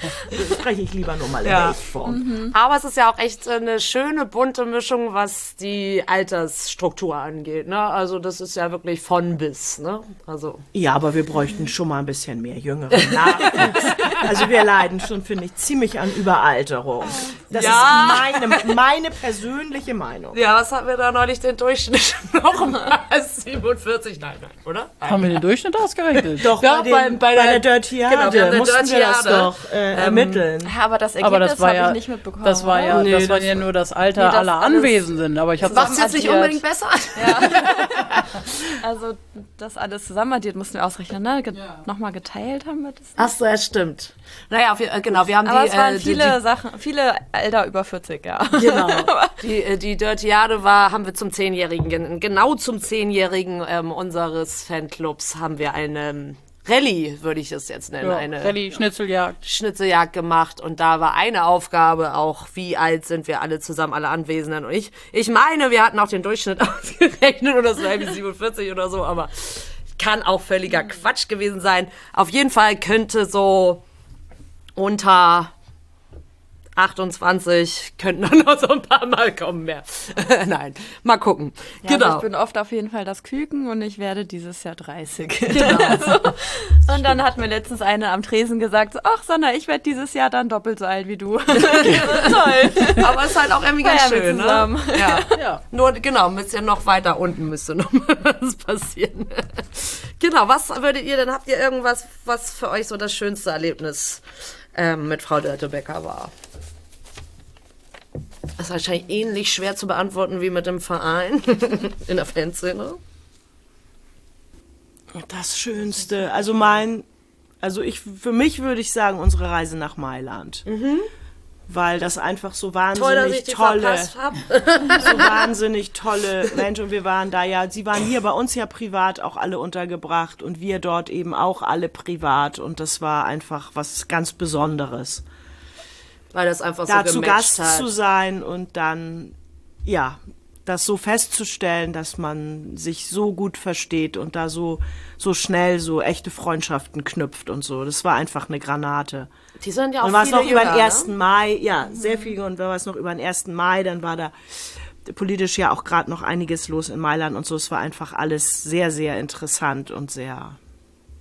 spreche ich lieber nur mal in Ja. der Ich-Form. Mhm. Aber es ist ja auch echt eine schöne bunte Mischung, was die Altersstruktur angeht. Ne? Also das ist ja wirklich von bis. Ne? Also Ja, aber wir bräuchten schon mal ein bisschen mehr Nachwuchs. Also wir leiden schon, finde ich, ziemlich an Überalterung. Das Ja. ist meine, meine persönliche Meinung. ja, was hatten wir da neulich den Durchschnitt [LAUGHS] nochmal? 47, nein, nein, oder? Haben wir den Durchschnitt ausgerechnet? [LAUGHS] Doch, Ja, bei, bei- dem, bei bei, der- der Dirtiade genau, haben eine mussten wir das Dirtiade. doch äh, ermitteln. Ja, aber das Ergebnis das war habe ja, ich nicht mitbekommen. das war ja, Nee, das war das- ja nur das Alter Nee, das aller Anwesenden. Aber ich habe es jetzt nicht unbedingt besser? Also das alles zusammenaddiert mussten wir ausrechnen, ne? Ge Nochmal geteilt haben wir das. Ach so, ja, stimmt. Naja, wir, äh, genau, wir haben Aber die, es waren äh, viele Sachen, viele Alter über 40, ja. die, genau. [LAUGHS] die, äh, die Dirtiade war, haben wir zum Zehnjährigen, gen- genau zum Zehnjährigen ähm, unseres Fanclubs haben wir eine ähm, Rallye, würde ich es jetzt nennen, ja, eine Rallye, Schnitzeljagd. Schnitzeljagd gemacht und da war eine Aufgabe auch, wie alt sind wir alle zusammen, alle Anwesenden und ich. Ich meine, wir hatten auch den Durchschnitt [LAUGHS] ausgerechnet oder so irgendwie 47 oder so, aber kann auch völliger Quatsch gewesen sein. Auf jeden Fall könnte so unter 28 könnten dann noch so ein paar Mal kommen mehr. [LAUGHS] Nein, mal gucken. Ja, genau. Also ich bin oft auf jeden Fall das Küken und ich werde dieses Jahr 30. [LAUGHS] Genau. und dann hat mir letztens eine am Tresen gesagt, so, ach Sandra, ich werde dieses Jahr dann doppelt so alt wie du. [LAUGHS] Toll. Aber es ist halt auch irgendwie ganz wir schön, ne? Ja. Ja. Nur, genau, müsst ihr noch weiter unten müsste noch mal was passieren. genau, was würdet ihr denn, habt ihr irgendwas, was für euch so das schönste Erlebnis ähm, mit Frau Dörtebecker war? Das ist wahrscheinlich ähnlich schwer zu beantworten wie mit dem Verein [LAUGHS] in der Fanszene. Das Schönste, also mein, also ich, für mich würde ich sagen, unsere Reise nach Mailand. Weil das einfach so Mhm. Toll, wahnsinnig die tolle, [LAUGHS] so wahnsinnig tolle Menschen. Und wir waren da ja, sie waren hier bei uns ja privat auch alle untergebracht und wir dort eben auch alle privat. Und das war einfach was ganz Besonderes. Weil das einfach da so zu Gast hat. zu sein und dann, ja, das so festzustellen, dass man sich so gut versteht und da so, so schnell so echte Freundschaften knüpft und so. Das war einfach eine Granate. Die sind ja auch Und war es noch über den ne? 1. Mai, ja, sehr viel. Und war es noch über den 1. Mai, dann war da politisch ja auch gerade noch einiges los in Mailand und so. Es war einfach alles sehr, sehr interessant und sehr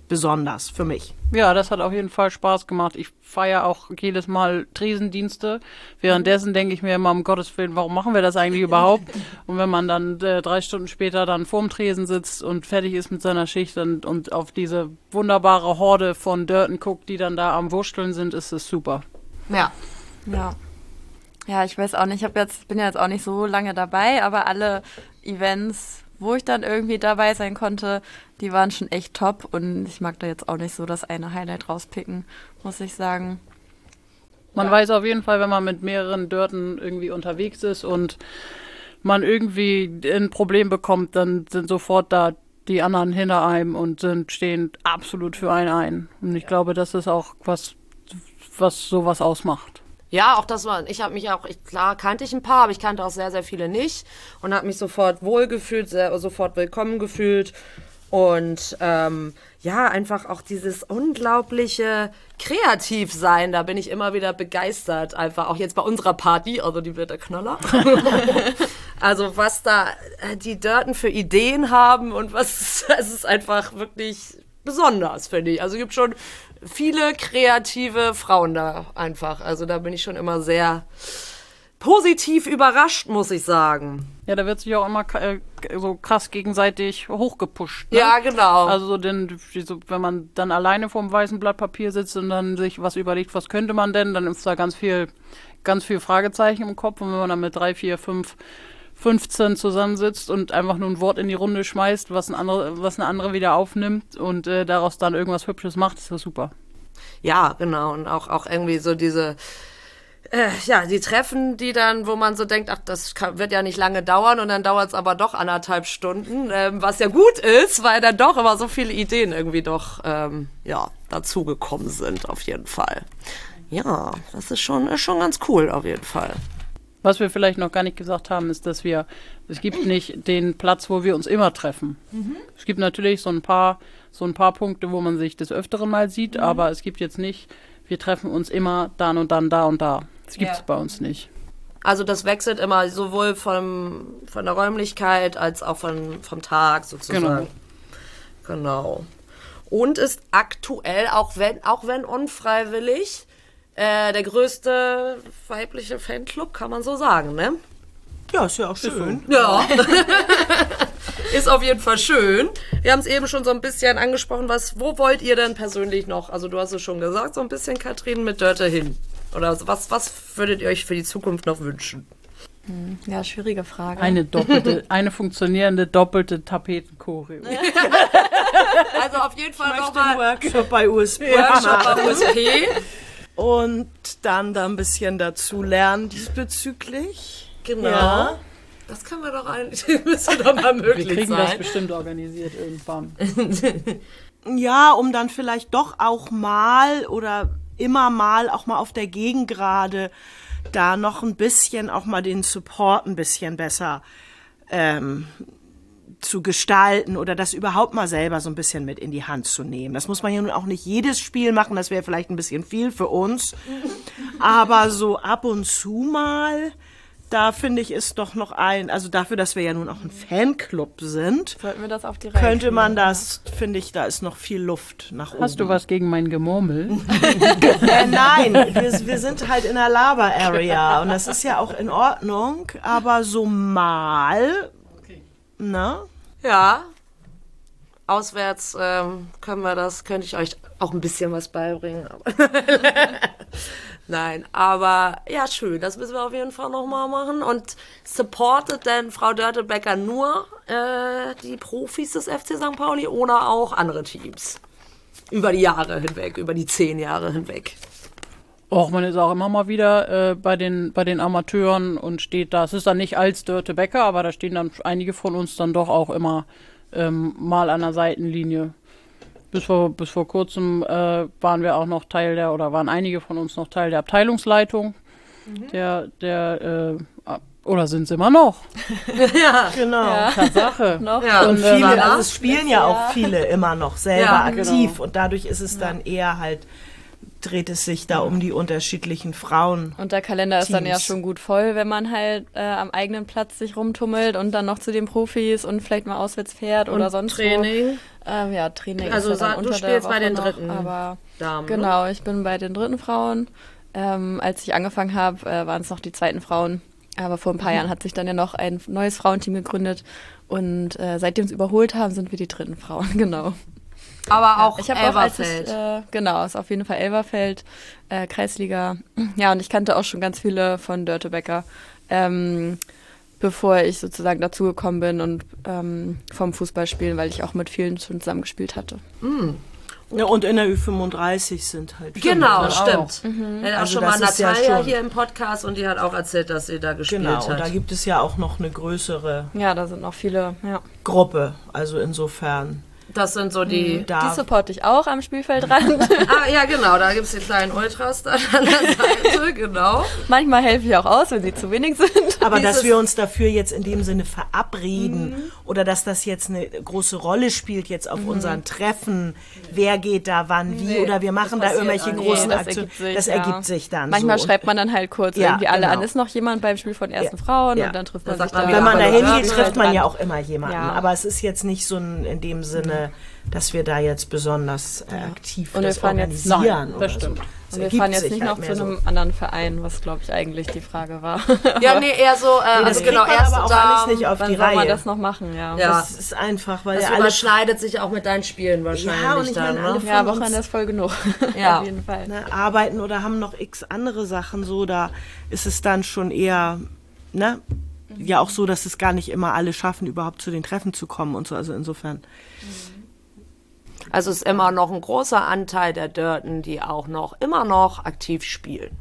besonders für mich. Ja, das hat auf jeden Fall Spaß gemacht. Ich feiere auch jedes Mal Tresendienste. Währenddessen denke ich mir immer, um Gottes Willen, warum machen wir das eigentlich überhaupt? Und wenn man dann äh, drei Stunden später dann vorm Tresen sitzt und fertig ist mit seiner Schicht und, und auf diese wunderbare Horde von Dörten guckt, die dann da am Wursteln sind, ist es super. Ja. Ja. Ja, ich weiß auch nicht, ich hab jetzt, bin ja jetzt auch nicht so lange dabei, aber alle Events, wo ich dann irgendwie dabei sein konnte, die waren schon echt top und ich mag da jetzt auch nicht so das eine Highlight rauspicken, muss ich sagen. Man weiß auf jeden Fall, wenn man mit mehreren Dörten irgendwie unterwegs ist und man irgendwie ein Problem bekommt, dann sind sofort da die anderen hinter einem und sind stehen absolut für einen ein. Und ich glaube, das ist auch was, was sowas ausmacht. Ja, auch das war, ich habe mich auch, ich, klar kannte ich ein paar, aber ich kannte auch sehr, sehr viele nicht und habe mich sofort wohlgefühlt, sehr, sofort willkommen gefühlt und ähm, ja, einfach auch dieses unglaubliche Kreativsein, da bin ich immer wieder begeistert, einfach auch jetzt bei unserer Party, also die wird der Knaller. [LAUGHS] also was da äh, die Dörten für Ideen haben und was, [LAUGHS] es ist einfach wirklich besonders, finde ich. Also es gibt schon viele kreative Frauen da einfach. Also da bin ich schon immer sehr positiv überrascht, muss ich sagen. Ja, da wird sich auch immer äh, so krass gegenseitig hochgepusht. Ne? Ja, genau. Also so wenn man dann alleine vor dem weißen Blatt Papier sitzt und dann sich was überlegt, was könnte man denn, dann ist da ganz viel, ganz viel Fragezeichen im Kopf. Und wenn man dann mit drei, vier, fünf, 15 zusammensitzt und einfach nur ein Wort in die Runde schmeißt, was, ein andere, was eine andere wieder aufnimmt und äh, daraus dann irgendwas Hübsches macht, ist das super. Ja, genau. Und auch, auch irgendwie so diese äh, ja, die Treffen, die dann, wo man so denkt, ach, das kann, wird ja nicht lange dauern und dann dauert es aber doch anderthalb Stunden, ähm, was ja gut ist, weil dann doch immer so viele Ideen irgendwie doch, ähm, ja, dazugekommen sind, auf jeden Fall. Ja, das ist schon, ist schon ganz cool, auf jeden Fall. Was wir vielleicht noch gar nicht gesagt haben, ist, dass wir, es gibt nicht den Platz, wo wir uns immer treffen. Mhm. Es gibt natürlich so ein paar, so ein paar Punkte, wo man sich des Öfteren mal sieht, mhm. aber es gibt jetzt nicht, wir treffen uns immer dann und dann da und da. Das gibt es ja. bei uns nicht. Also das wechselt immer sowohl vom, von der Räumlichkeit als auch von, vom Tag sozusagen. Genau. genau. Und ist aktuell, auch wenn, auch wenn unfreiwillig, äh, der größte weibliche Fanclub, kann man so sagen, ne? Ja, ist ja auch schön. Ja. [LAUGHS] ist auf jeden Fall schön. Wir haben es eben schon so ein bisschen angesprochen. Was, wo wollt ihr denn persönlich noch? Also du hast es schon gesagt, so ein bisschen, Katrin, mit Dörte hin. Oder was, was würdet ihr euch für die Zukunft noch wünschen? Hm, ja, schwierige Frage. Eine [LAUGHS] doppelte, eine funktionierende doppelte Tapetenchoreo. [LAUGHS] also auf jeden Fall nochmal Workshop bei USP. Workshop bei USP. Und dann da ein bisschen dazu lernen diesbezüglich. Genau. Ja. Das können wir doch eigentlich, [LAUGHS] müsste doch mal möglich Wir kriegen sein. das bestimmt organisiert irgendwann. [LAUGHS] ja, um dann vielleicht doch auch mal oder immer mal auch mal auf der Gegengrade da noch ein bisschen auch mal den Support ein bisschen besser ähm, zu gestalten oder das überhaupt mal selber so ein bisschen mit in die Hand zu nehmen. Das muss man ja nun auch nicht jedes Spiel machen, das wäre vielleicht ein bisschen viel für uns. Aber so ab und zu mal da finde ich, ist doch noch ein, also dafür, dass wir ja nun auch ein Fanclub sind, Sollten wir das auf die Reihe könnte man das, finde ich, da ist noch viel Luft nach oben. Hast du was gegen mein Gemurmel? [LAUGHS] äh, nein, wir, wir sind halt in der Lava-Area und das ist ja auch in Ordnung, aber so mal, ne? Ja, auswärts ähm, können wir das, könnte ich euch auch ein bisschen was beibringen. [LAUGHS] Nein, aber ja, schön. Das müssen wir auf jeden Fall nochmal machen. Und supportet denn Frau Dörtebecker nur äh, die Profis des FC St. Pauli oder auch andere Teams? Über die Jahre hinweg, über die zehn Jahre hinweg. Och, man ist auch immer mal wieder äh, bei, den, bei den Amateuren und steht da. Es ist dann nicht als Dörte Becker, aber da stehen dann einige von uns dann doch auch immer ähm, mal an der Seitenlinie bis vor, bis vor kurzem äh, waren wir auch noch Teil der, oder waren einige von uns noch Teil der Abteilungsleitung. Mhm. Der, der, äh, oder sind sie immer noch? [LAUGHS] ja, genau. Ja. Tatsache. [LAUGHS] noch. Ja. Und, viele, äh, also es spielen ja auch viele immer noch selber ja, aktiv genau. und dadurch ist es dann eher halt dreht es sich da um die unterschiedlichen Frauen. Und der Kalender ist dann ja schon gut voll, wenn man halt äh, am eigenen Platz sich rumtummelt und dann noch zu den Profis und vielleicht mal auswärts fährt und oder sonst Training. Wo. Ähm, ja, Training. Also ist ja du spielst bei den noch, dritten aber Damen. Genau, ich bin bei den dritten Frauen. Ähm, als ich angefangen habe, äh, waren es noch die zweiten Frauen. Aber vor ein paar mhm. Jahren hat sich dann ja noch ein neues Frauenteam gegründet. Und äh, seitdem sie überholt haben, sind wir die dritten Frauen, [LAUGHS] genau. Aber auch ich Elverfeld. Auch, ich, äh, genau, ist auf jeden Fall Elverfeld, äh, Kreisliga. [CLEARS THROAT] Ja, und ich kannte auch schon ganz viele von Dörtebecker, ähm, bevor ich sozusagen dazugekommen bin und ähm, vom Fußballspielen, weil ich auch mit vielen schon zusammengespielt hatte. Mm. Ja, und in der Ü35 sind halt. Genau, stimmt. Mhm. Auch also schon mal Natalia ja hier im Podcast und die hat auch erzählt, dass sie da gespielt genau, hat. Genau, da gibt es ja auch noch eine größere. Ja, da sind noch viele, ja. Gruppe. Also insofern. Das sind so die. Mhm, die supporte ich auch am Spielfeldrand. [LAUGHS] ah, ja, genau. Da gibt es die kleinen Ultras da an der Seite, [LAUGHS] genau. Manchmal helfe ich auch aus, wenn sie zu wenig sind. Aber dass wir uns dafür jetzt in dem Sinne verabreden mhm. oder dass das jetzt eine große Rolle spielt jetzt auf mhm. unseren Treffen, wer geht da wann wie nee, oder wir machen da irgendwelche großen nee, Aktionen. Das ergibt ja. sich dann. Manchmal so. schreibt man dann halt kurz ja, irgendwie alle genau. an. Ist noch jemand beim Spiel von ersten ja. Frauen und dann trifft man sich da. Wenn man da hingeht, trifft man ja auch immer jemanden. Aber es ist jetzt nicht so ein, in dem Sinne dass wir da jetzt besonders äh, aktiv und wir fahren jetzt nein, das stimmt. So. Und wir fahren jetzt nicht halt noch zu einem so. anderen Verein, was glaube ich eigentlich die Frage war. [LAUGHS] ja, nee, eher so, äh, nee, also genau, erst aber auch da, alles nicht auf die Reihe. man das noch machen, ja. ja. Das ist einfach, weil das ja überschneidet sich auch mit deinen Spielen wahrscheinlich ja, und dann. Meine, ne? Ja, Wochenende ist voll genug. [LAUGHS] ja, auf jeden Fall. Ne, arbeiten oder haben noch x andere Sachen so, da ist es dann schon eher, ne? Ja, auch so, dass es gar nicht immer alle schaffen, überhaupt zu den Treffen zu kommen und so. Also insofern. Mhm also ist immer noch ein großer Anteil der Dörten, die auch noch immer noch aktiv spielen.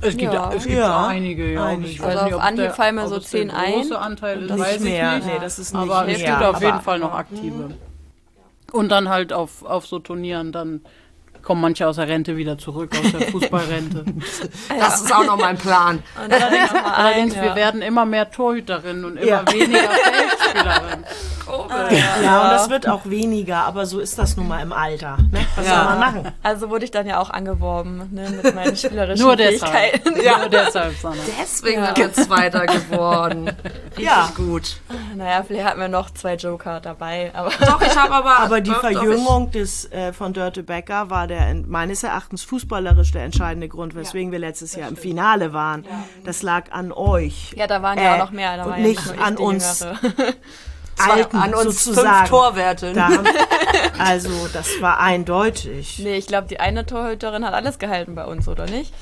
Es gibt, Ja. es gibt Ja. einige, ja. Einige. Ich Also weiß nicht, auf Anhieb fallen mir so es 10 ein. große Anteil ist, Das weiß ich mehr. nicht. Nee, das ist nicht aber es mehr. gibt auf jeden aber- Fall noch aktive. Und dann halt auf, auf so Turnieren, dann kommen manche aus der Rente wieder zurück, aus der [LAUGHS] Fußballrente. Das ist auch noch mein Plan. Ich mal ein, Allerdings, ja. wir werden immer mehr Torhüterinnen und immer Ja. weniger [LAUGHS] Feldspielerinnen. Ja, und das wird auch weniger, aber so ist das nun mal im Alter. Ne? Was Ja. soll man machen? Also wurde ich dann ja auch angeworben, ne, mit meinen spielerischen Nur deshalb. Fähigkeiten. Nur deshalb, Sanna. Deswegen sind wir Zweiter geworden. [LAUGHS] Richtig Ja. gut. Naja, vielleicht hatten wir noch zwei Joker dabei, aber Doch, ich habe aber. Aber die doch, doch, ich- Verjüngung des, äh, von Dörte Becker war der meines Erachtens fußballerisch der entscheidende Grund, weswegen wir letztes Jahr im Finale waren. Das lag an euch. ja, da waren ja Äh, auch noch mehr. Da und war ja nicht nur ich an uns. Jüngere. [LAUGHS] Alten an uns sozusagen. fünf Torwerte. Da haben, also das war eindeutig. Nee, ich glaube, die eine Torhüterin hat alles gehalten bei uns, oder nicht?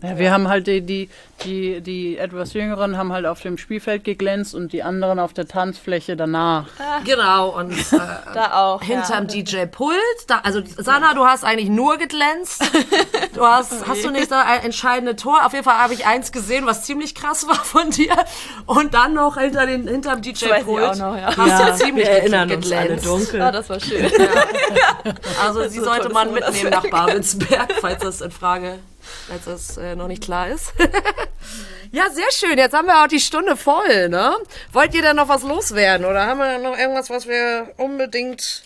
Ja, wir haben halt die, die, die, die etwas Jüngeren haben halt auf dem Spielfeld geglänzt und die anderen auf der Tanzfläche danach. Genau, und [LAUGHS] äh, Da auch. hinterm DJ-Pult. Da, also, Sanna, du hast eigentlich nur geglänzt. [LAUGHS] Du hast, hast du nicht da ein entscheidende Tor? Auf jeden Fall habe ich eins gesehen, was ziemlich krass war von dir. Und dann noch hinter den, hinterm DJ-Pult. auch noch, ja. Hast Ja, du ziemlich wir erinnern uns alle geglänzt. dunkel. Ah, das war schön. [LAUGHS] Also, sie so sollte man das mitnehmen nach Babelsberg, falls das in Frage, falls das äh, noch nicht klar ist. [LAUGHS] ja, sehr schön. Jetzt haben wir auch die Stunde voll, ne? Wollt ihr denn noch was loswerden? Oder haben wir noch irgendwas, was wir unbedingt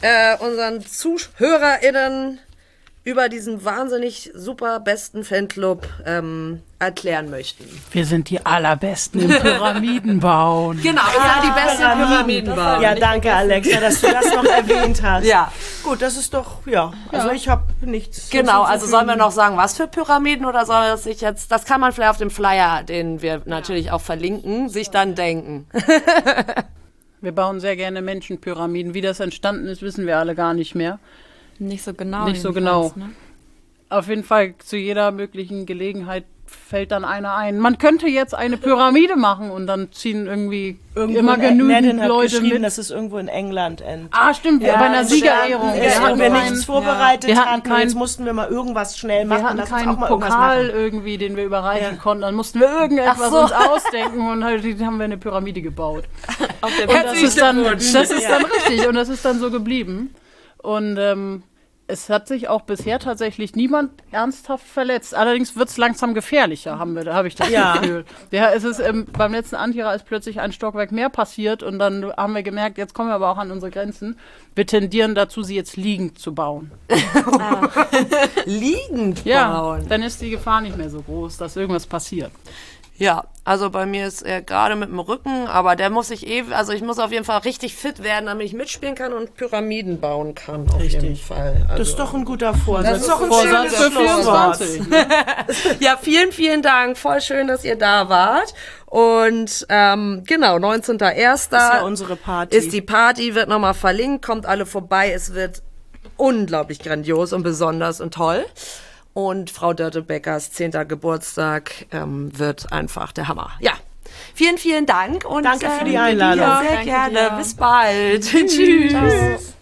äh, unseren ZuhörerInnen über diesen wahnsinnig super besten Fanclub ähm, erklären möchten? Wir sind die allerbesten im Pyramidenbauen. [LAUGHS] Genau, wir sind die beste Pyramidenbau. Ja, danke Alexa, dass du das noch erwähnt hast. Ja. Gut, das ist doch, ja. Also ich habe nichts. Genau, also sollen wir noch sagen, was für Pyramiden oder soll das sich jetzt, das kann man vielleicht auf dem Flyer, den wir natürlich auch verlinken, sich dann denken. [LAUGHS] Wir bauen sehr gerne Menschenpyramiden. Wie das entstanden ist, wissen wir alle gar nicht mehr. Nicht so genau. Nicht so genau. Ne? Auf jeden Fall zu jeder möglichen Gelegenheit fällt dann einer ein. Man könnte jetzt eine Pyramide machen und dann ziehen irgendwie Irgendwo immer in- genügend hat Leute geschrieben, mit. dass es irgendwo in England end. Ah, stimmt, bei einer Siegerehrung. Ja, Wir hatten wir nichts vorbereitet Wir hatten keinen- jetzt mussten wir mal irgendwas schnell machen. Wir hatten keinen auch mal irgendwas Pokal irgendwie, den wir überreichen Ja. konnten. Dann mussten wir irgendetwas so. uns ausdenken und halt haben wir eine Pyramide gebaut. Auf der Und das ist dann, das ist dann richtig und das ist dann so geblieben. Und ähm, es hat sich auch bisher tatsächlich niemand ernsthaft verletzt. Allerdings wird es langsam gefährlicher, haben wir, da habe ich das Ja. Gefühl. Ja, es ist ähm, beim letzten Antira ist plötzlich ein Stockwerk mehr passiert und dann haben wir gemerkt, jetzt kommen wir aber auch an unsere Grenzen. Wir tendieren dazu, sie jetzt liegend zu bauen. [LAUGHS] Liegend Ja, bauen. dann ist die Gefahr nicht mehr so groß, dass irgendwas passiert. Ja, also bei mir ist er gerade mit dem Rücken, aber der muss ich eh, also ich muss auf jeden Fall richtig fit werden, damit ich mitspielen kann und Pyramiden bauen kann. Auf jeden Richtig. Fall. Also, Das ist doch ein guter Vorsatz. Das ist doch ein Vorsatz schönes für Schlusswort. 24. [LAUGHS] Ja, vielen, vielen Dank. Voll schön, dass ihr da wart. Und ähm, genau, 19.01. ist ja unsere Party. ist die Party, wird nochmal verlinkt, kommt alle vorbei. Es wird unglaublich grandios und besonders und toll. Und Frau Dörtebeckers 10. Geburtstag ähm, wird einfach der Hammer. Ja. Vielen, vielen Dank und danke für ähm, die Einladung. Sehr danke gerne. Dir. Bis bald. [LAUGHS] Tschüss. Tschüss.